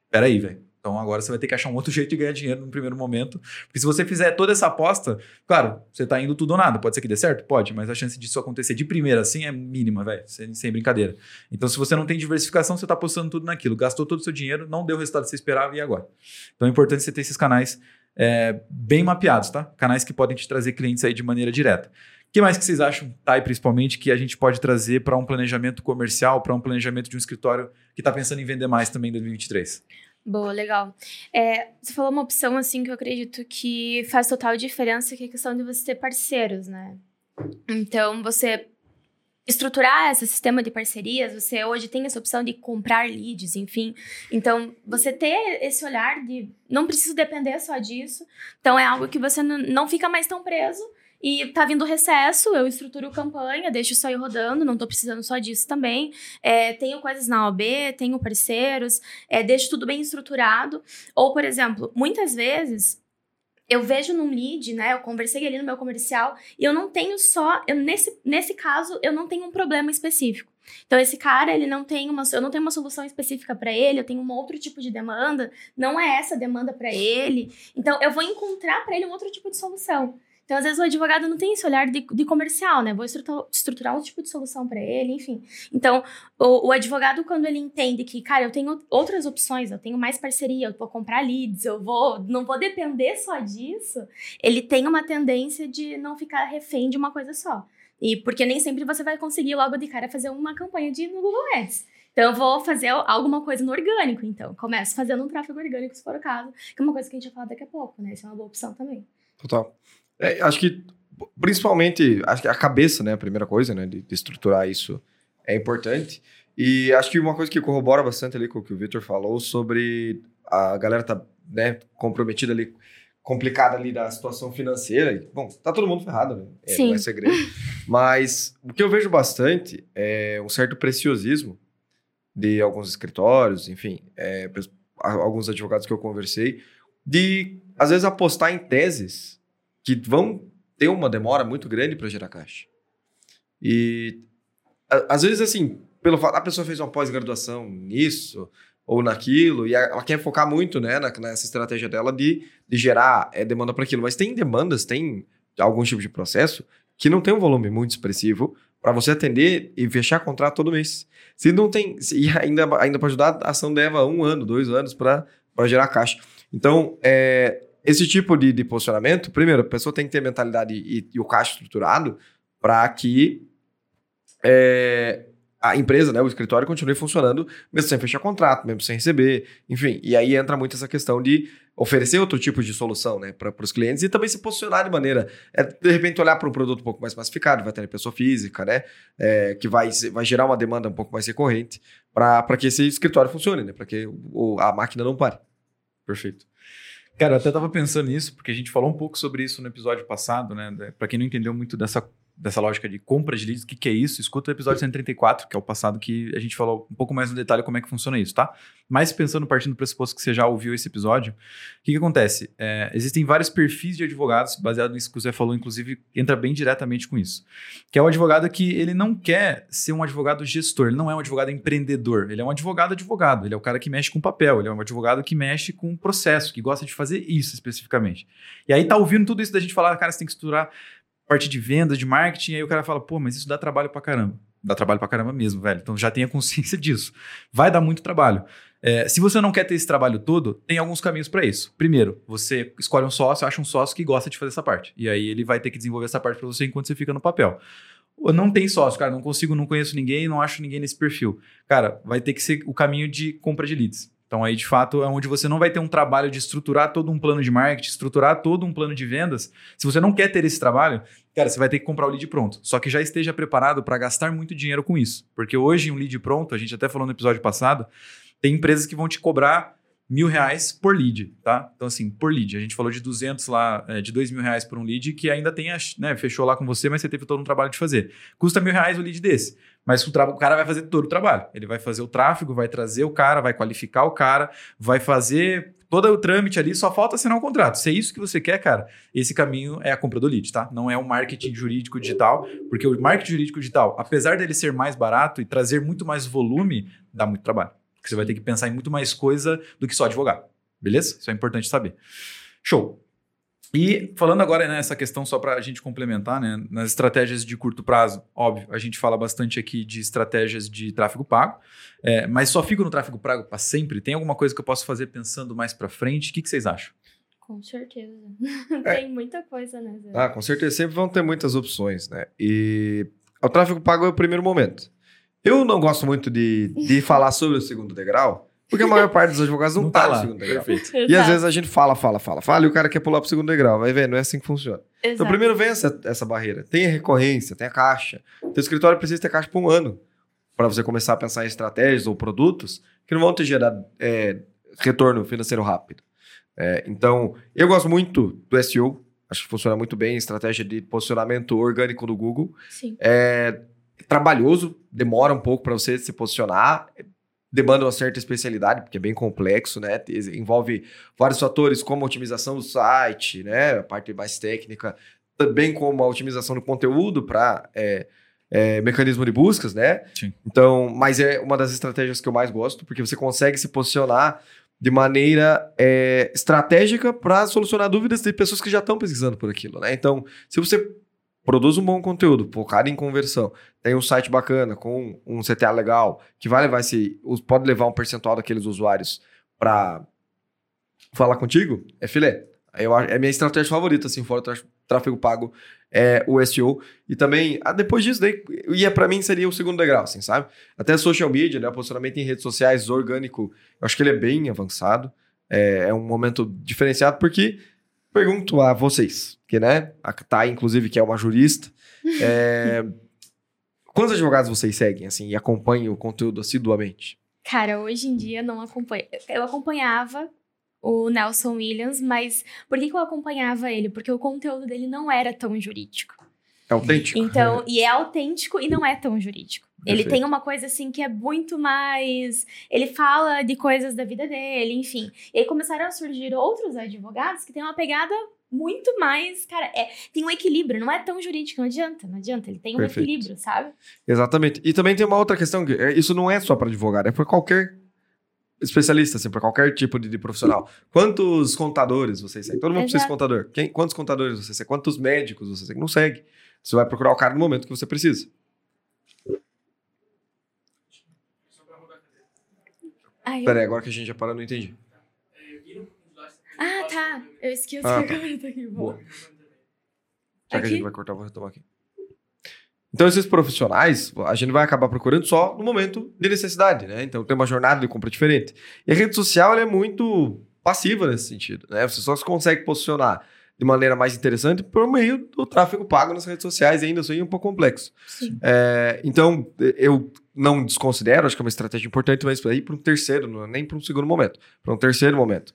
peraí, velho então agora você vai ter que achar um outro [laughs] jeito de ganhar dinheiro no primeiro momento. Porque se você fizer toda essa aposta, claro, você está indo tudo ou nada. Pode ser que dê certo? Pode, mas a chance disso acontecer de primeira assim é mínima, velho. Sem, sem, brincadeira. Então, se você não tem diversificação, você está apostando tudo naquilo. Gastou todo o seu dinheiro, não deu o resultado que você esperava e agora? Então é importante você ter esses canais é, bem mapeados, tá? Canais que podem te trazer clientes aí de maneira direta. O que mais que vocês acham, Thay, principalmente, que a gente pode trazer para um planejamento comercial, para um planejamento de um escritório que está pensando em vender mais também em 2023? Boa, legal. É, você falou uma opção, assim, que eu acredito que faz total diferença, que é a questão de você ter parceiros, né? Então, você estruturar esse sistema de parcerias, você hoje tem essa opção de comprar leads, enfim. Então, você ter esse olhar de não preciso depender só disso. Então, é algo que você não fica mais tão preso. E tá vindo recesso, eu estruturo campanha, deixo isso aí rodando, não tô precisando só disso também. É, tenho coisas na OB, tenho parceiros, é, deixo tudo bem estruturado. Ou, por exemplo, muitas vezes eu vejo num lead, né? Eu conversei ali no meu comercial e eu não tenho só, eu, nesse, nesse caso, eu não tenho um problema específico. Então esse cara, ele não tem uma, eu não tenho uma solução específica para ele, eu tenho um outro tipo de demanda, não é essa demanda para ele. Então eu vou encontrar para ele um outro tipo de solução. Então, às vezes, o advogado não tem esse olhar de, de comercial, né? Vou estruturar, estruturar um tipo de solução para ele, enfim. Então, o, o, advogado, quando ele entende que, cara, eu tenho outras opções, eu tenho mais parceria, eu vou comprar leads, eu vou. não vou depender só disso, ele tem uma tendência de não ficar refém de uma coisa só. E porque nem sempre você vai conseguir logo de cara fazer uma campanha de no Google Ads. Então, eu vou fazer alguma coisa no orgânico, então. Começo fazendo um tráfego orgânico, se for o caso, que é uma coisa que a gente vai falar daqui a pouco, né? Isso é uma boa opção também. Total. É, acho que, principalmente, acho que a cabeça, né? A primeira coisa, né? De, de, estruturar isso é importante. E acho que uma coisa que corrobora bastante ali com o que o Victor falou sobre a galera tá, né, comprometida ali, complicada ali da situação financeira. Bom, tá todo mundo ferrado, né? É, Sim. Não é segredo. [laughs] Mas o que eu vejo bastante é um certo preciosismo de alguns escritórios, enfim, é, alguns advogados que eu conversei, de às vezes apostar em teses que vão ter uma demora muito grande para gerar caixa. E às vezes, assim, pelo fato a pessoa fez uma pós-graduação nisso ou naquilo, e ela quer focar muito né, nessa estratégia dela de, de gerar é, demanda para aquilo. Mas tem demandas, tem algum tipo de processo que não tem um volume muito expressivo para você atender e fechar contrato todo mês. Se não tem, se, e ainda, ainda para ajudar, a ação leva um ano, dois anos para gerar caixa. Então, é, esse tipo de, de, posicionamento, primeiro, a pessoa tem que ter mentalidade e, e o caixa estruturado para que é, a empresa, né, o escritório continue funcionando, mesmo sem fechar contrato, mesmo sem receber, enfim. E aí entra muito essa questão de oferecer outro tipo de solução né, para os clientes e também se posicionar de maneira, é, de repente, olhar para um produto um pouco mais massificado, vai ter pessoa física, né, é, que vai, vai gerar uma demanda um pouco mais recorrente para que esse escritório funcione, né, para que o, a máquina não pare. Perfeito. Cara, eu até tava pensando nisso, porque a gente falou um pouco sobre isso no episódio passado, né? Para quem não entendeu muito dessa dessa lógica de compra de leads, o que, que é isso? Escuta o episódio 134, que é o passado que a gente falou um pouco mais no detalhe como é que funciona isso, tá? Mas pensando, partindo do pressuposto que você já ouviu esse episódio, o que, que acontece? É, existem vários perfis de advogados, baseado nisso que você falou, inclusive entra bem diretamente com isso. Que é o advogado que ele não quer ser um advogado gestor, ele não é um advogado empreendedor, ele é um advogado advogado, ele é o cara que mexe com papel, ele é um advogado que mexe com processo, que gosta de fazer isso especificamente. E aí tá ouvindo tudo isso da gente falar, cara, você tem que estruturar parte de vendas, de marketing, aí o cara fala, pô, mas isso dá trabalho pra caramba. Dá trabalho pra caramba mesmo, velho. Então já tenha consciência [laughs] disso. Vai dar muito trabalho. É, se você não quer ter esse trabalho todo, tem alguns caminhos para isso. Primeiro, você escolhe um sócio, acha um sócio que gosta de fazer essa parte. E aí ele vai ter que desenvolver essa parte para você enquanto você fica no papel. Ou não tem sócio, cara, não consigo, não conheço ninguém, não acho ninguém nesse perfil. Cara, vai ter que ser o caminho de compra de leads. Então aí, de fato, é onde você não vai ter um trabalho de estruturar todo um plano de marketing, estruturar todo um plano de vendas. Se você não quer ter esse trabalho, cara, você vai ter que comprar o lead pronto. Só que já esteja preparado para gastar muito dinheiro com isso. Porque hoje, um lead pronto, a gente até falou no episódio passado, tem empresas que vão te cobrar mil reais por lead, tá? Então, assim, por lead. A gente falou de 200 lá, é, de dois mil reais por um lead, que ainda tem, a, né, fechou lá com você, mas você teve todo um trabalho de fazer. Custa mil reais o lead desse. Mas o, o, cara vai fazer todo o trabalho. Ele vai fazer o tráfego, vai trazer o cara, vai qualificar o cara, vai fazer todo o trâmite ali, só falta assinar o um contrato. Se é isso que você quer, cara, esse caminho é a compra do lead, tá? Não é o marketing jurídico digital, porque o marketing jurídico digital, apesar dele ser mais barato e trazer muito mais volume, dá muito trabalho. Porque você vai ter que pensar em muito mais coisa do que só advogar. Beleza? Isso é importante saber. Show. E falando agora nessa questão, só para a gente complementar, né, nas estratégias de curto prazo, óbvio, a gente fala bastante aqui de estratégias de tráfego pago, é, mas só fico no tráfego pago para sempre? Tem alguma coisa que eu posso fazer pensando mais para frente? O que, que, vocês acham? Com certeza. É. Tem muita coisa, né? Zé? Ah, com certeza. Sempre vão ter muitas opções, né? E o tráfego pago é o primeiro momento. Eu não gosto muito de, de [laughs] falar sobre o segundo degrau, Porque a maior parte dos advogados não, Não tá, tá no lá. segundo degrau. Perfeito. E às vezes a gente fala, fala, fala, fala, e o cara quer pular pro segundo degrau. Vai ver, não é assim que funciona. Então, exato. primeiro vem essa, essa barreira. Tem a recorrência, tem a caixa. Teu escritório precisa ter caixa por um ano para você começar a pensar em estratégias ou produtos que não vão te gerar é, retorno financeiro rápido. É, então, eu gosto muito do SEO. Acho que funciona muito bem. Estratégia de posicionamento orgânico do Google. Sim. É trabalhoso, demora um pouco para você se posicionar, demanda uma certa especialidade, porque é bem complexo, né? Envolve vários fatores, como a otimização do site, né? A parte mais técnica, também como a otimização do conteúdo para mecanismo de buscas, né? Sim. Então, mas é uma das estratégias que eu mais gosto, porque você consegue se posicionar de maneira é, estratégica para solucionar dúvidas de pessoas que já estão pesquisando por aquilo, né? Então, se você produz um bom conteúdo, focado em conversão, tem um site bacana, com um CTA legal, que vai levar esse. pode levar um percentual daqueles usuários para falar contigo, é filé. Eu, é minha estratégia favorita, assim, fora o tráfego pago, é o SEO. E também, ah, depois disso, daí, ia para mim seria o segundo degrau, assim, sabe? Até social media, né? O posicionamento em redes sociais orgânico, eu acho que ele é bem avançado. É, é um momento diferenciado, porque pergunto a vocês, que, né? A Thay, inclusive, que é uma jurista. é, [laughs] quantos advogados vocês seguem, assim, e acompanham o conteúdo assiduamente? Cara, hoje em dia não acompanho. Eu acompanhava o Nelson Williams, mas por que, que eu acompanhava ele? Porque o conteúdo dele não era tão jurídico. É autêntico? Então, e é autêntico e não é tão jurídico. Ele Perfeito. tem uma coisa assim que é muito mais. Ele fala de coisas da vida dele, enfim. E aí começaram a surgir outros advogados que têm uma pegada muito mais. Cara, é, tem um equilíbrio, não é tão jurídico, não adianta, não adianta. Ele tem um Perfeito. equilíbrio, sabe? Exatamente. E também tem uma outra questão, que é, isso não é só para advogado, é para qualquer especialista, assim, para qualquer tipo de, de profissional. [laughs] Quantos contadores você segue? Todo mundo precisa de Exato. contador. Quem, quantos contadores você segue? Quantos médicos você segue? Não segue. Você vai procurar o cara no momento que você precisa. Ai, eu- Pera aí, agora que a gente já parou, não entendi. Ah, tá. Eu esqueci Ah, que tá. eu tô aqui. Boa. Já que a gente vai cortar, eu vou retomar aqui. Então, esses profissionais, a gente vai acabar procurando só no momento de necessidade, né? Então, tem uma jornada de compra diferente. E a rede social, é muito passiva nesse sentido, né? Você só se consegue posicionar de maneira mais interessante por meio do tráfego pago nas redes sociais, ainda assim um pouco complexo. É, então, eu não desconsidero, acho que é uma estratégia importante, mas para ir para um terceiro, não é nem para um segundo momento, para um terceiro momento.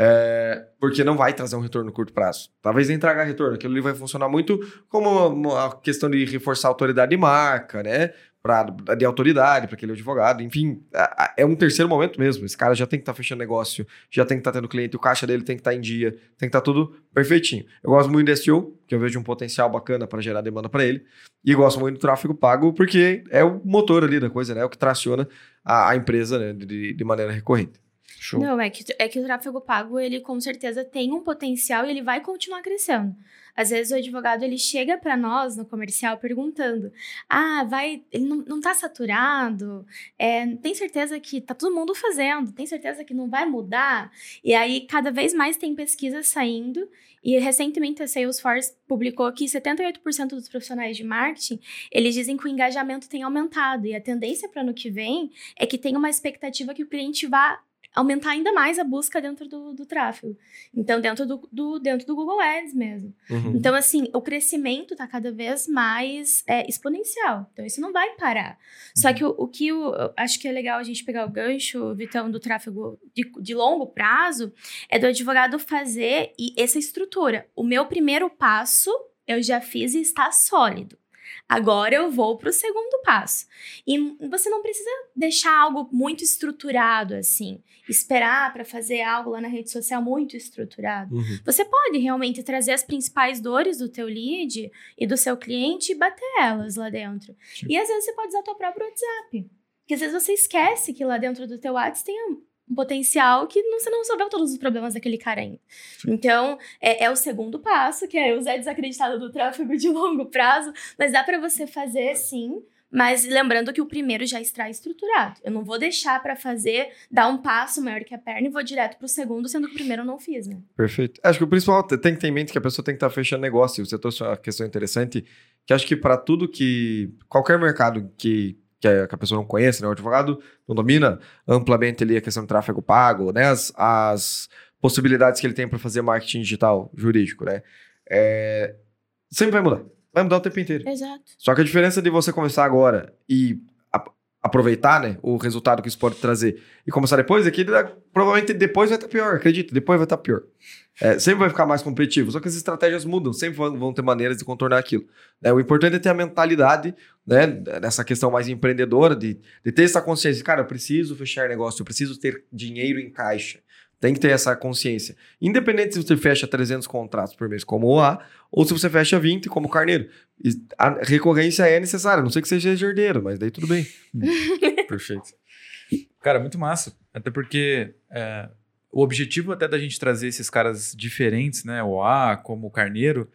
É, porque não vai trazer um retorno no curto prazo. Talvez nem traga retorno. Aquilo ali vai funcionar muito como uma questão de reforçar a autoridade de marca, né? Pra, de autoridade para aquele advogado. Enfim, a- a- é um terceiro momento mesmo. Esse cara já tem que estar fechando negócio, já tem que estar tendo cliente, o caixa dele tem que estar em dia, tem que estar tudo perfeitinho. Eu gosto muito desse SEO, que eu vejo um potencial bacana para gerar demanda para ele. E gosto muito do tráfego pago, porque é o motor ali da coisa, né? É o que traciona a, a empresa né? de, de maneira recorrente. Show. Não, é que, é que o tráfego pago, ele com certeza tem um potencial e ele vai continuar crescendo. Às vezes o advogado, ele chega para nós no comercial perguntando, ah, vai, ele não, não tá saturado? É, tem certeza que tá todo mundo fazendo? Tem certeza que não vai mudar? E aí, cada vez mais tem pesquisas saindo e recentemente a Salesforce publicou que 78% dos profissionais de marketing, eles dizem que o engajamento tem aumentado e a tendência para ano que vem é que tem uma expectativa que o cliente vá aumentar ainda mais a busca dentro do, do tráfego. Então, dentro do, do- dentro do Google Ads mesmo. Uhum. Então, assim, o crescimento está cada vez mais é, exponencial. Então, isso não vai parar. Só que o, o que eu, eu acho que é legal a gente pegar o gancho, Vitão, do tráfego de, de longo prazo, é do advogado fazer e essa estrutura. O meu primeiro passo eu já fiz e está sólido. Agora eu vou para o segundo passo. E você não precisa deixar algo muito estruturado assim, esperar para fazer algo lá na rede social muito estruturado. Uhum. Você pode realmente trazer as principais dores do teu lead e do seu cliente e bater elas lá dentro. Sim. E às vezes você pode usar o teu próprio WhatsApp. Porque às vezes você esquece que lá dentro do teu WhatsApp tem um potencial que não, você não resolveu todos os problemas daquele cara ainda. Então, é, é o segundo passo, que é o Zé desacreditado do tráfego de [laughs] longo prazo, mas dá para você fazer sim, mas lembrando que o primeiro já está estruturado. Eu não vou deixar para fazer, dar um passo maior que a perna e vou direto pro segundo, sendo que o primeiro eu não fiz, né? Perfeito. Acho que o principal te- tem que ter em mente que a pessoa tem que estar fechando negócio. Você trouxe uma questão interessante, que acho que para tudo que. qualquer mercado que que a, que a pessoa não conhece, né? O advogado não domina amplamente ali a questão de tráfego pago, né? As, as possibilidades que ele tem para fazer marketing digital jurídico, né? É, sempre vai mudar. Vai mudar o tempo inteiro. Exato. Só que a diferença de você começar agora e aproveitar né, o resultado que isso pode trazer e começar depois é que ele, dá- provavelmente depois vai estar pior, acredito, depois vai estar pior. É, sempre vai ficar mais competitivo, só que as estratégias mudam, sempre vão, vão ter maneiras de contornar aquilo. né? O importante é ter a mentalidade né, dessa questão mais empreendedora, de, de ter essa consciência, cara, eu preciso fechar negócio, eu preciso ter dinheiro em caixa. Tem que ter essa consciência. Independente se você fecha 300 contratos por mês como o A, ou se você fecha 20 como carneiro. E A recorrência é necessária, a não sei que seja herdeiro, mas daí tudo bem. [laughs] Perfeito. Cara, muito massa. Até porque é, o objetivo até da gente trazer esses caras diferentes, né? O A, como o Carneiro,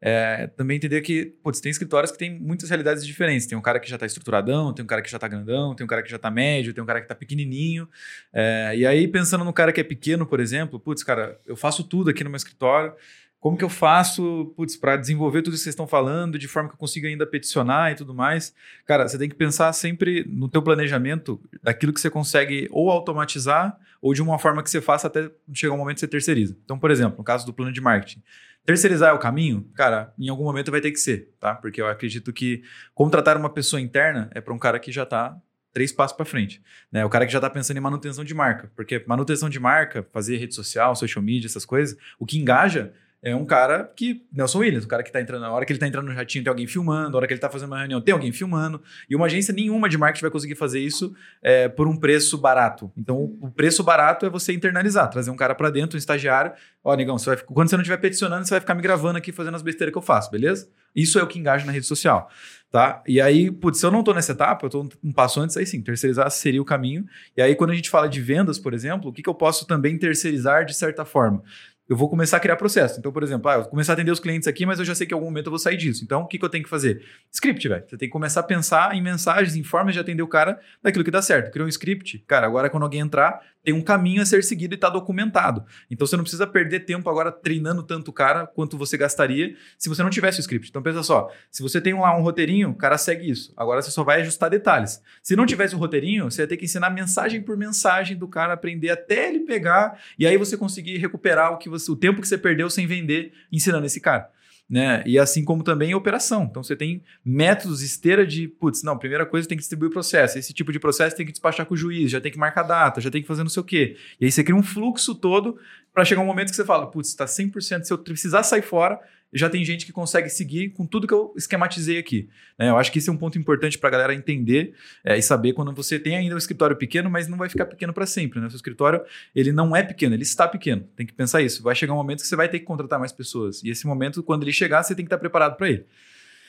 é também entender que, putz, tem escritórios que tem muitas realidades diferentes. Tem um cara que já tá estruturadão, tem um cara que já tá grandão, tem um cara que já tá médio, tem um cara que tá pequenininho. É, e aí, pensando no cara que é pequeno, por exemplo, putz, cara, eu faço tudo aqui no meu escritório. Como que eu faço, putz, para desenvolver tudo isso que vocês estão falando, de forma que eu consiga ainda peticionar e tudo mais? Cara, você tem que pensar sempre no teu planejamento daquilo que você consegue ou automatizar ou de uma forma que você faça até chegar um momento que você terceiriza. Então, por exemplo, no caso do plano de marketing, terceirizar é o caminho? Cara, em algum momento vai ter que ser, tá? Porque eu acredito que contratar uma pessoa interna é para um cara que já está três passos para frente, né? O cara que já está pensando em manutenção de marca, porque manutenção de marca, fazer rede social, social media, essas coisas, o que engaja é um cara que, Nelson Williams, o cara que tá entrando, na hora que ele tá entrando no jatinho tem alguém filmando, na hora que ele tá fazendo uma reunião tem alguém filmando, e uma agência nenhuma de marketing vai conseguir fazer isso é, por um preço barato. Então, o preço barato é você internalizar, trazer um cara para dentro, um estagiário, ó, negão, você vai, quando você não estiver peticionando, você vai ficar me gravando aqui fazendo as besteiras que eu faço, beleza? Isso é o que engaja na rede social, tá? E aí, putz, se eu não tô nessa etapa, eu tô um passo antes, aí sim, terceirizar seria o caminho. E aí, quando a gente fala de vendas, por exemplo, o que, que eu posso também terceirizar de certa forma? Eu vou começar a criar processo. Então, por exemplo, ah, eu vou começar a atender os clientes aqui, mas eu já sei que em algum momento eu vou sair disso. Então, o que, que eu tenho que fazer? Script, velho. Você tem que começar a pensar em mensagens, em formas de atender o cara daquilo que dá certo. Criou um script, cara, agora quando alguém entrar, tem um caminho a ser seguido e está documentado. Então, você não precisa perder tempo agora treinando tanto o cara quanto você gastaria se você não tivesse o script. Então, pensa só, se você tem lá um roteirinho, o cara segue isso. Agora você só vai ajustar detalhes. Se não tivesse o roteirinho, você ia ter que ensinar mensagem por mensagem do cara aprender até ele pegar e aí você conseguir recuperar o que você, o tempo que você perdeu sem vender ensinando esse cara. Né? E assim como também operação. Então você tem métodos, esteira de, putz, não, primeira coisa tem que distribuir o processo. Esse tipo de processo tem que despachar com o juiz, já tem que marcar data, já tem que fazer não sei o quê. E aí você cria um fluxo todo para chegar um momento que você fala, putz, está 100%, se eu precisar sair fora, já tem gente que consegue seguir com tudo que eu esquematizei aqui. Né? Eu acho que esse é um ponto importante para a galera entender é, e saber quando você tem ainda um escritório pequeno, mas não vai ficar pequeno para sempre. Né? O seu escritório ele não é pequeno, ele está pequeno. Tem que pensar isso. Vai chegar um momento que você vai ter que contratar mais pessoas. E esse momento, quando ele chegar, você tem que estar preparado para ele.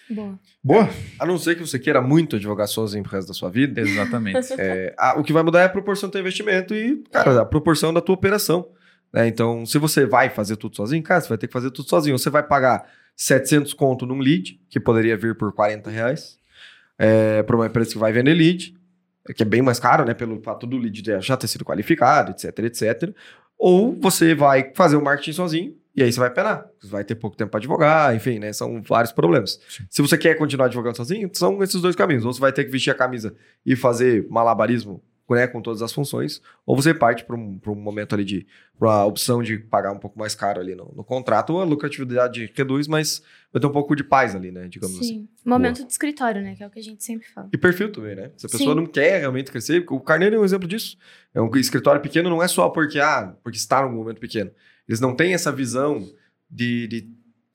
Boa. Boa. A não ser que você queira muito advogar sozinho pro resto da sua vida. Exatamente. [laughs] É, a- o que vai mudar é a proporção do teu investimento e, cara, a proporção da tua operação. Né? Então, se você vai fazer tudo sozinho, cara, você vai ter que fazer tudo sozinho. Você vai pagar 700 conto num lead, que poderia vir por 40 reais, é, para uma empresa que vai vender lead, que é bem mais caro, né? Pelo fato do lead já ter sido qualificado, etc, etc. Ou você vai fazer o marketing sozinho, e aí você vai penar. Você vai ter pouco tempo para advogar, enfim, né? São vários problemas. Se você quer continuar advogando sozinho, são esses dois caminhos. Ou você vai ter que vestir a camisa e fazer malabarismo né, com todas as funções, ou você parte para um, um momento ali de a opção de pagar um pouco mais caro ali no, no contrato, ou a lucratividade reduz, mas vai ter um pouco de paz ali, né? Digamos assim. Sim. Momento de escritório, né? Que é o que a gente sempre fala. E perfil também, né? Se a pessoa Sim. não quer realmente crescer, o Carneiro é um exemplo disso. É um escritório pequeno não é só porque, ah, porque está num momento pequeno. Eles não têm essa visão de, de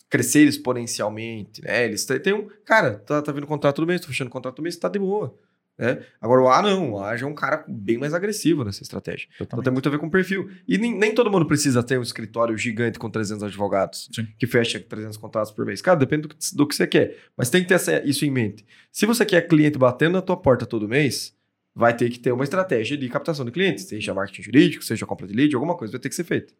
crescer exponencialmente, né? Eles têm, têm um... Cara, tá, tá vindo contrato do mês, tô fechando contrato do mês, tá de boa. Né? Agora o A não, o A já é um cara bem mais agressivo nessa estratégia. Então tem muito a ver com perfil. E nem, nem todo mundo precisa ter um escritório gigante com 300 advogados Sim. que fecha 300 contratos por mês. Cara, depende do, que- do que você quer. Mas tem que ter essa- isso em mente. Se você quer cliente batendo na tua porta todo mês, vai ter que ter uma estratégia de captação de clientes, seja marketing jurídico, seja compra de lead, alguma coisa vai ter que ser feita.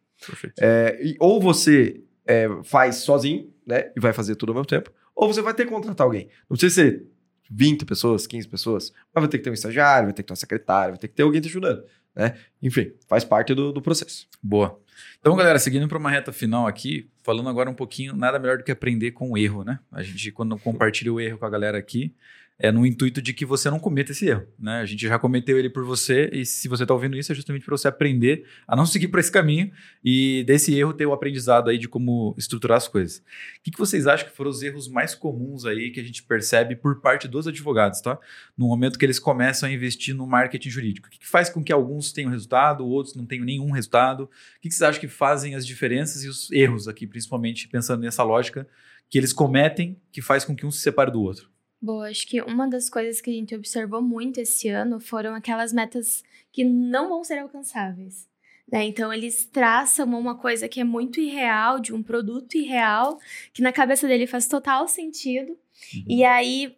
É, e- ou você é, faz sozinho, né, e vai fazer tudo ao mesmo tempo, ou você vai ter que contratar alguém. Não precisa ser 20 pessoas, 15 pessoas, mas vai ter que ter um estagiário, vai ter que ter uma secretária, vai ter que ter alguém te ajudando, né? Enfim, faz parte do, do processo. Boa. Então, galera, seguindo para uma reta final aqui, falando agora um pouquinho, nada melhor do que aprender com o erro, né? A gente, quando compartilha o erro com a galera aqui, é no intuito de que você não cometa esse erro, né? A gente já cometeu ele por você e se você está ouvindo isso é justamente para você aprender a não seguir por esse caminho e desse erro ter o aprendizado aí de como estruturar as coisas. O que, que vocês acham que foram os erros mais comuns aí que a gente percebe por parte dos advogados, tá? No momento que eles começam a investir no marketing jurídico. O que, que faz com que alguns tenham resultado, outros não tenham nenhum resultado? O que, que vocês acham que fazem as diferenças e os erros aqui, principalmente pensando nessa lógica que eles cometem que faz com que um se separe do outro? Boa, acho que uma das coisas que a gente observou muito esse ano foram aquelas metas que não vão ser alcançáveis. Né? Então, eles traçam uma coisa que é muito irreal, de um produto irreal, que na cabeça dele faz total sentido. Uhum. E aí,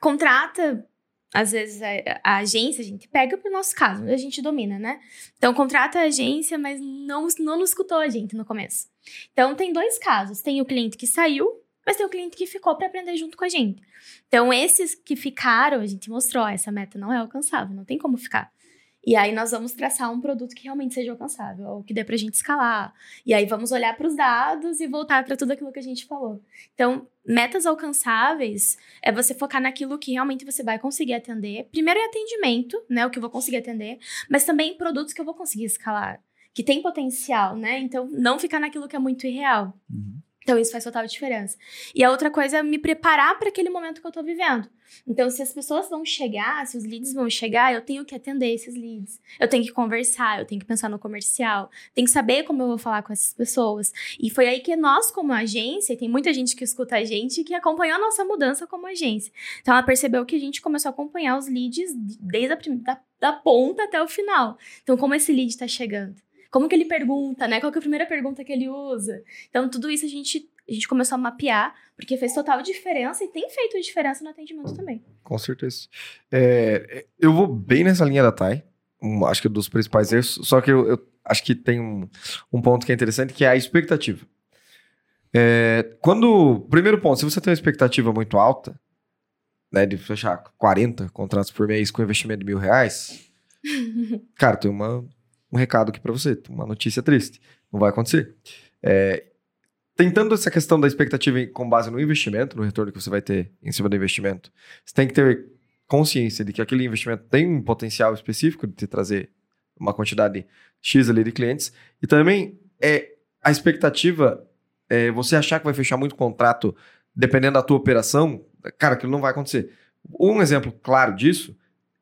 contrata, às vezes, a, a, agência, a gente pega para o nosso caso, a gente domina, né? Então, contrata a agência, mas não, não escutou a gente no começo. Então, tem dois casos. Tem o cliente que saiu mas tem o cliente que ficou para aprender junto com a gente. Então, esses que ficaram, a gente mostrou, ó, essa meta não é alcançável, não tem como ficar. E aí nós vamos traçar um produto que realmente seja alcançável, ou que dê para a gente escalar. E aí vamos olhar para os dados e voltar para tudo aquilo que a gente falou. Então, metas alcançáveis é você focar naquilo que realmente você vai conseguir atender. Primeiro em atendimento, né, o que eu vou conseguir atender, mas também produtos que eu vou conseguir escalar, que tem potencial, né? Então, não ficar naquilo que é muito irreal. Uhum. Então, isso faz total diferença. E a outra coisa é me preparar para aquele momento que eu estou vivendo. Então, se as pessoas vão chegar, se os leads vão chegar, eu tenho que atender esses leads. Eu tenho que conversar, eu tenho que pensar no comercial, tenho que saber como eu vou falar com essas pessoas. E foi aí que nós, como agência, e tem muita gente que escuta a gente que acompanhou a nossa mudança como agência. Então, ela percebeu que a gente começou a acompanhar os leads desde a da, da ponta até o final. Então, como esse lead está chegando? Como que ele pergunta, né? Qual é a primeira pergunta que ele usa? Então, tudo isso a gente, a gente começou a mapear, porque fez total diferença e tem feito diferença no atendimento também. Com certeza. É, eu vou bem nessa linha da Thay, um, acho que dos principais erros, só que eu, eu acho que tem um, um ponto que é interessante, que é a expectativa. É, quando. Primeiro ponto, se você tem uma expectativa muito alta, né, de fechar 40 contratos por mês com investimento de mil reais, [laughs] cara, tem uma um recado aqui para você, uma notícia triste. Não vai acontecer. É, tentando essa questão da expectativa com base no investimento, no retorno que você vai ter em cima do investimento, você tem que ter consciência de que aquele investimento tem um potencial específico de te trazer uma quantidade X ali de clientes. E também é a expectativa, é, você achar que vai fechar muito contrato dependendo da tua operação, cara, aquilo não vai acontecer. Um exemplo claro disso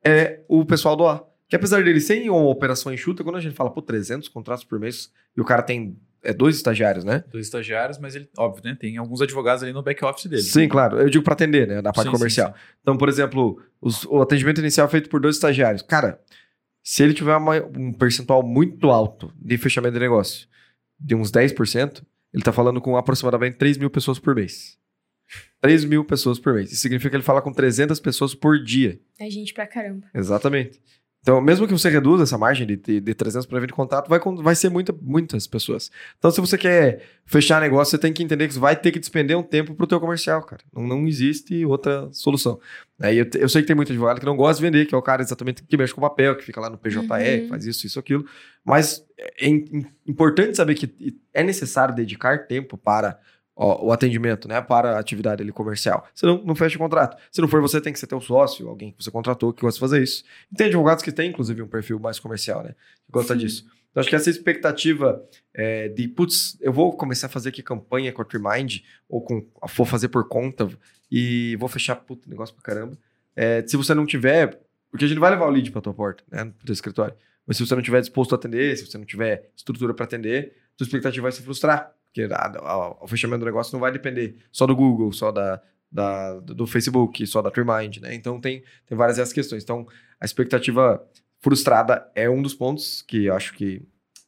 é o pessoal do A. Que apesar dele ser uma operação enxuta, quando a gente fala, pô, 300 contratos por mês e o cara tem é, dois estagiários, né? Dois estagiários, mas ele, óbvio, né? Tem alguns advogados ali no back-office dele. Sim, claro. Eu digo para atender, né? Na parte sim, comercial. Sim, sim. Então, por exemplo, os, o atendimento inicial é feito por dois estagiários. Cara, se ele tiver uma, um percentual muito alto de fechamento de negócio, de uns 10%, ele tá falando com aproximadamente 3 mil pessoas por mês. 3 mil pessoas por mês. Isso significa que ele fala com 300 pessoas por dia. É gente pra caramba. Exatamente. Então, mesmo que você reduza essa margem de, de, de 300 para 20 contato, vai, vai ser muita, muitas pessoas. Então, se você quer fechar negócio, você tem que entender que você vai ter que despender um tempo para o teu comercial, cara. Não, não existe outra solução. Aí eu, eu, sei que tem muito advogado que não gosta de vender, que é o cara exatamente que mexe com papel, que fica lá no PJE, uhum. faz isso, isso, aquilo. Mas é, é importante saber que é necessário dedicar tempo para o atendimento, né, para a atividade ali, comercial. Senão, não fecha o contrato. Se não for você, tem que ser teu sócio, alguém que você contratou que gosta de fazer isso. E tem advogados que têm, inclusive, um perfil mais comercial, né, que gosta Sim. disso. Então, acho que essa expectativa é, de, putz, eu vou começar a fazer aqui campanha com a Trimind, ou com, vou fazer por conta, e vou fechar, puta, negócio pra caramba. É, se você não tiver, porque a gente vai levar o lead pra tua porta, né, pro teu escritório. Mas se você não tiver disposto a atender, se você não tiver estrutura para atender, tua expectativa vai se frustrar. Porque a, a, o fechamento do negócio não vai depender só do Google, só da, da, do Facebook, só da Trimind, né? Então tem, tem várias essas questões. Então, a expectativa frustrada é um dos pontos que eu acho que,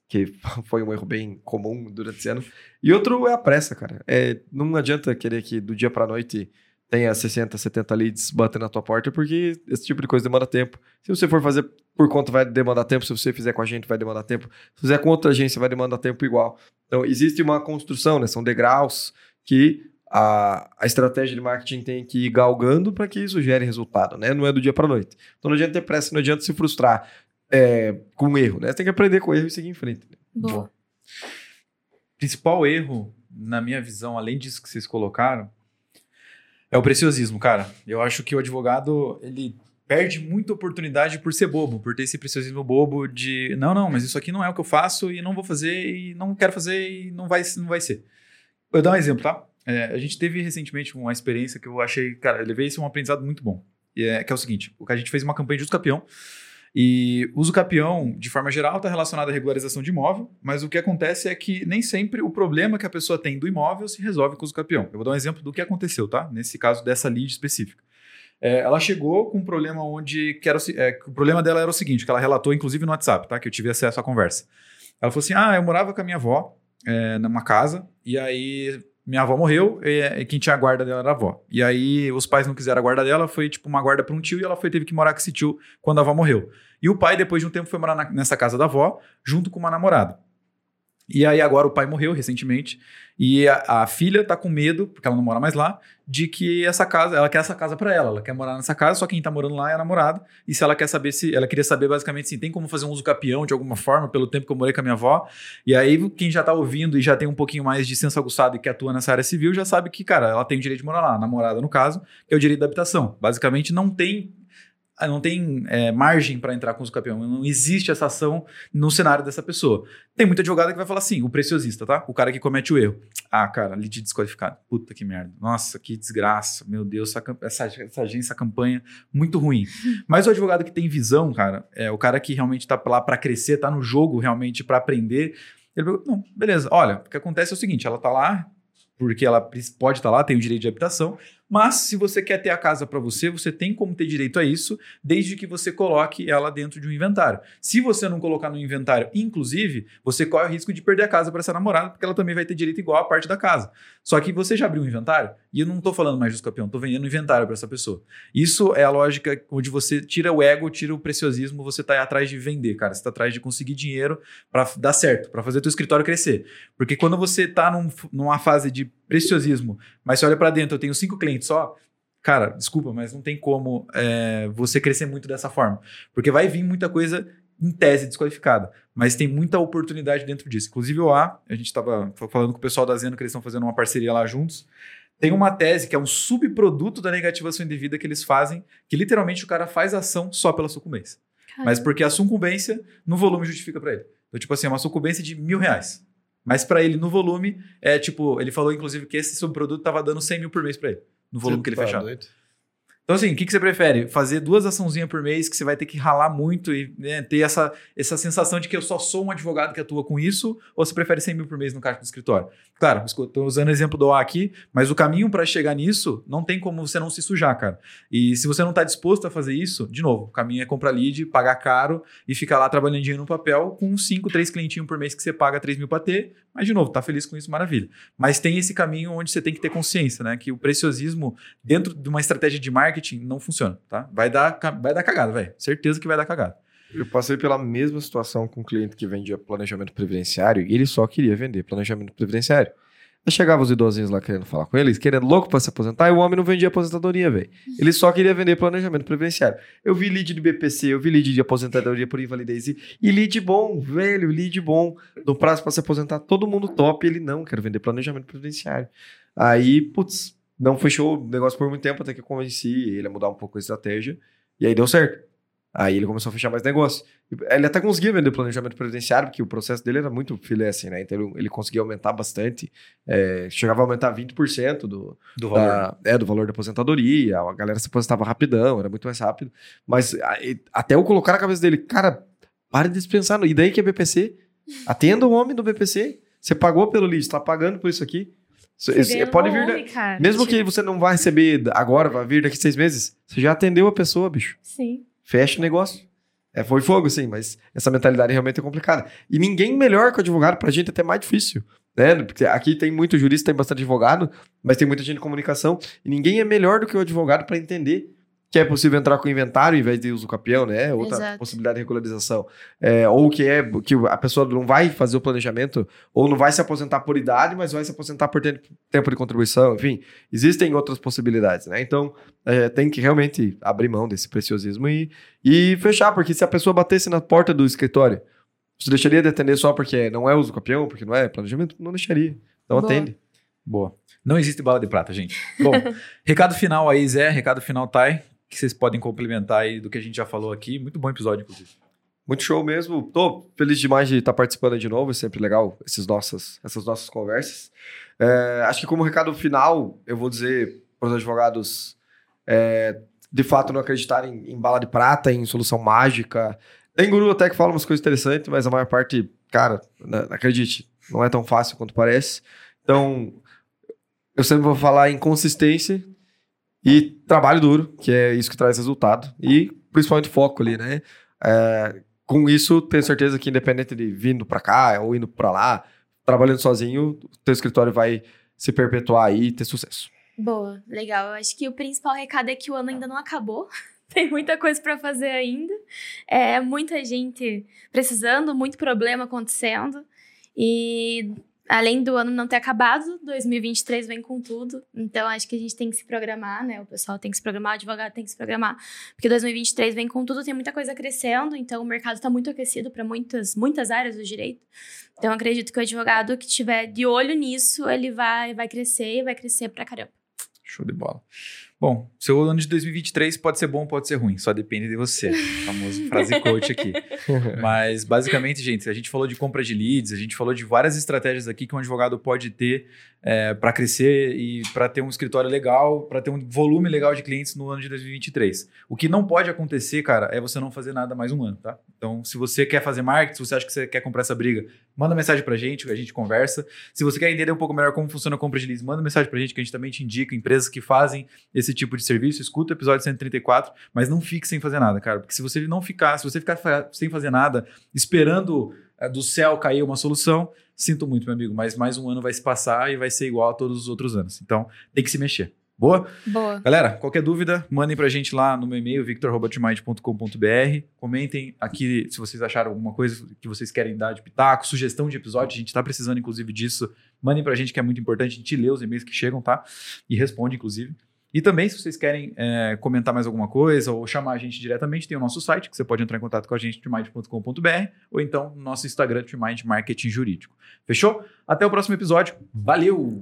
que [laughs] foi um erro bem comum durante esse ano. E outro é a pressa, cara. É, não adianta querer que do dia para noite tenha 60, 70 leads batendo na tua porta, porque esse tipo de coisa demanda tempo. Se você for fazer por conta, vai demandar tempo. Se você fizer com a gente, vai demandar tempo. Se fizer com outra agência, vai demandar tempo igual. Então, existe uma construção, né? São degraus que a, a estratégia de marketing tem que ir galgando para que isso gere resultado, né? Não é do dia para noite. Então, não adianta ter pressa, não adianta se frustrar é, com um erro, né? Você tem que aprender com o erro e seguir em frente. Né? Boa. principal erro, na minha visão, além disso que vocês colocaram, é o preciosismo, cara. Eu acho que o advogado, ele perde muita oportunidade por ser bobo, por ter esse preciosismo bobo de não, não, mas isso aqui não é o que eu faço e não vou fazer e não quero fazer e não vai, não vai ser. Eu dar um exemplo, tá? É, a gente teve recentemente uma experiência que eu achei, cara, eu levei isso um aprendizado muito bom. E é, que é o seguinte: a gente fez uma campanha de uso capião. E uso capião, de forma geral, está relacionado à regularização de imóvel, mas o que acontece é que nem sempre o problema que a pessoa tem do imóvel se resolve com o uso capião. Eu vou dar um exemplo do que aconteceu, tá? Nesse caso dessa lead específica. É, ela chegou com um problema onde que era, é, o problema dela era o seguinte, que ela relatou inclusive no WhatsApp, tá? Que eu tive acesso à conversa. Ela falou assim: ah, eu morava com a minha avó é, numa casa e aí minha avó morreu e, quem tinha a guarda dela era a avó. E aí os pais não quiseram a guarda dela, foi tipo uma guarda para um tio e ela foi teve que morar com esse tio quando a avó morreu. E o pai depois de um tempo foi morar na, nessa casa da avó junto com uma namorada. E aí agora o pai morreu recentemente e a, a, filha tá com medo, porque ela não mora mais lá, de que essa casa, ela quer essa casa para ela, ela quer morar nessa casa, só quem tá morando lá é a namorada. E se ela quer saber se, ela queria saber basicamente se tem como fazer um uso capião de alguma forma, pelo tempo que eu morei com a minha avó. E aí quem já tá ouvindo e já tem um pouquinho mais de senso aguçado e que atua nessa área civil, já sabe que, cara, ela tem o direito de morar lá, namorada no caso, que é o direito da habitação. Basicamente não tem não tem é, margem para entrar com o campeão. Não existe essa ação no cenário dessa pessoa. Tem muita advogada que vai falar assim, o preciosista, tá? O cara que comete o erro. Ah, cara, lead desqualificado. Puta que merda. Nossa, que desgraça. Meu Deus, essa, essa, agência, essa campanha, muito ruim. [laughs] Mas o advogado que tem visão, cara, é o cara que realmente tá lá para crescer, tá no jogo realmente para aprender. Ele falou, não, beleza. Olha, o que acontece é o seguinte, ela tá lá porque ela pode estar tá lá, tem o direito de habitação, mas se você quer ter a casa para você, você tem como ter direito a isso, desde que você coloque ela dentro de um inventário. Se você não colocar no inventário, inclusive, você corre o risco de perder a casa para essa namorada, porque ela também vai ter direito igual à parte da casa. Só que você já abriu um inventário, e eu não estou falando mais dos campeão, estou vendendo inventário para essa pessoa. Isso é a lógica onde você tira o ego, tira o preciosismo, você está atrás de vender, cara. Você está atrás de conseguir dinheiro para dar certo, para fazer teu escritório crescer. Porque quando você está num, numa fase de preciosismo, mas você olha para dentro, eu tenho cinco clientes só, cara, desculpa, mas não tem como é, você crescer muito dessa forma. Porque vai vir muita coisa em tese desqualificada, mas tem muita oportunidade dentro disso. Inclusive o A, a gente estava falando com o pessoal da Zeno que eles estão fazendo uma parceria lá juntos. Tem uma tese que é um subproduto da negativação indevida que eles fazem, que literalmente o cara faz ação só pela sucumbência. Caramba. Mas porque a sucumbência no volume justifica para ele. Então, tipo assim, é uma sucumbência de mil reais. Mas para ele, no volume, é tipo, ele falou inclusive que esse subproduto estava dando 100 mil por mês para ele, no volume que ele tá fechava. Doido. Então, assim, o que, que você prefere? Fazer duas açãozinhas por mês que você vai ter que ralar muito e né, ter essa, essa sensação de que eu só sou um advogado que atua com isso? Ou você prefere 100 mil por mês no caixa do escritório? Claro, estou usando o exemplo do A aqui, mas o caminho para chegar nisso não tem como você não se sujar, cara. E se você não está disposto a fazer isso, de novo, o caminho é comprar lead, pagar caro e ficar lá trabalhando dinheiro no papel com 5, 3 clientinhos por mês que você paga 3 mil para ter. Mas, de novo, tá feliz com isso, maravilha. Mas tem esse caminho onde você tem que ter consciência, né? Que o preciosismo, dentro de uma estratégia de marketing, não funciona, tá? Vai dar, vai dar cagada, velho. Certeza que vai dar cagada. Eu passei pela mesma situação com um cliente que vendia planejamento previdenciário e ele só queria vender planejamento previdenciário. Aí chegava os idosinhos lá querendo falar com eles, querendo louco para se aposentar, e o homem não vendia aposentadoria, velho. Ele só queria vender planejamento previdenciário. Eu vi lead de BPC, eu vi lead de aposentadoria por invalidez e, e lead bom, velho, lead bom. No prazo para se aposentar, todo mundo top, ele não, quero vender planejamento previdenciário. Aí, putz, não fechou o negócio por muito tempo, até que eu convenci ele a mudar um pouco a estratégia, e aí deu certo. Aí ele começou a fechar mais negócio. Ele até conseguia vender planejamento previdenciário, porque o processo dele era muito filé assim, né? Então ele conseguia aumentar bastante. É, chegava a aumentar 20% do, do, valor. Da, é, do valor da aposentadoria. A galera se aposentava rapidão, era muito mais rápido. Mas até eu colocar na cabeça dele, cara, pare de dispensar. E daí que é BPC? Atenda o homem do BPC. Você pagou pelo lead, está pagando por isso aqui. Você pode vir. Nome, mesmo que você não vá receber agora, vai vir daqui seis meses, você já atendeu a pessoa, bicho. Sim fecha o negócio. É, foi fogo, sim, mas essa mentalidade realmente é complicada. E ninguém melhor que o advogado, pra gente é até mais difícil. Né? Porque aqui tem muito jurista, tem bastante advogado, mas tem muita gente de comunicação, e ninguém é melhor do que o advogado para entender que é possível entrar com inventário em vez de uso capião, né? Outra Exato. possibilidade de regularização. É, ou que é que a pessoa não vai fazer o planejamento, ou não vai se aposentar por idade, mas vai se aposentar por tempo de contribuição, enfim. Existem outras possibilidades, né? Então, é, tem que realmente abrir mão desse preciosismo e, e fechar, porque se a pessoa batesse na porta do escritório Você deixaria de atender só porque não é uso campeão, porque não é planejamento? Não deixaria. Então Boa. atende. Boa. Não existe bala de prata, gente. Bom, [laughs] recado final aí, Zé, recado final, Thay, que vocês podem complementar aí do que a gente já falou aqui. Muito bom episódio, inclusive. Muito show mesmo. Tô feliz demais de estar participando de novo. É sempre legal esses nossas, essas nossas conversas. É, acho que como recado final, eu vou dizer para os advogados é, de fato não acreditarem em bala de prata, em solução mágica. Tem guru até que fala umas coisas interessantes, mas a maior parte, cara, não acredite, não é tão fácil quanto parece. Então, eu sempre vou falar em consistência e trabalho duro, que é isso que traz resultado. E principalmente foco ali, né? É, com isso, tenho certeza que independente de vindo para cá ou indo para lá, trabalhando sozinho, o teu escritório vai se perpetuar aí e ter sucesso. Boa, legal. Eu acho que o principal recado é que o ano ainda não acabou. [laughs] Tem muita coisa para fazer ainda. É muita gente precisando, muito problema acontecendo. E além do ano não ter acabado, 2023 vem com tudo. Então acho que a gente tem que se programar, né? O pessoal tem que se programar, o advogado tem que se programar, porque 2023 vem com tudo, tem muita coisa crescendo, então o mercado está muito aquecido para muitas muitas áreas do direito. Então acredito que o advogado que tiver de olho nisso, ele vai vai crescer e vai crescer pra caramba. Show de bola. Bom, seu ano de 2023 pode ser bom, pode ser ruim, só depende de você. [laughs] Famoso frase coach aqui. [laughs] Mas basicamente, gente, a gente falou de compra de leads, a gente falou de várias estratégias aqui que um advogado pode ter é, para crescer e para ter um escritório legal, para ter um volume legal de clientes no ano de 2023. O que não pode acontecer, cara, é você não fazer nada mais um ano, tá? Então, se você quer fazer marketing, se você acha que você quer comprar essa briga, manda mensagem pra gente, a gente conversa. Se você quer entender um pouco melhor como funciona a compra de leads, manda mensagem pra gente, que a gente também te indica empresas que fazem esse tipo de serviço. Escuta o episódio 134, mas não fique sem fazer nada, cara. Porque se você não ficar, se você ficar sem fazer nada, esperando é, do céu cair uma solução, sinto muito, meu amigo, mas mais um ano vai se passar e vai ser igual a todos os outros anos. Então, tem que se mexer. Boa? Boa. Galera, qualquer dúvida, mandem pra gente lá no meu e-mail, victor.mind.com.br. Comentem aqui se vocês acharam alguma coisa que vocês querem dar de pitaco, sugestão de episódio. A gente tá precisando, inclusive, disso. Mandem pra gente que é muito importante. A gente lê os e-mails que chegam, tá? E responde, inclusive. E também, se vocês querem é, comentar mais alguma coisa ou chamar a gente diretamente, tem o nosso site, que você pode entrar em contato com a gente, trimind.com.br, ou então no nosso Instagram, Trimind Marketing Jurídico. Fechou? Até o próximo episódio. Valeu!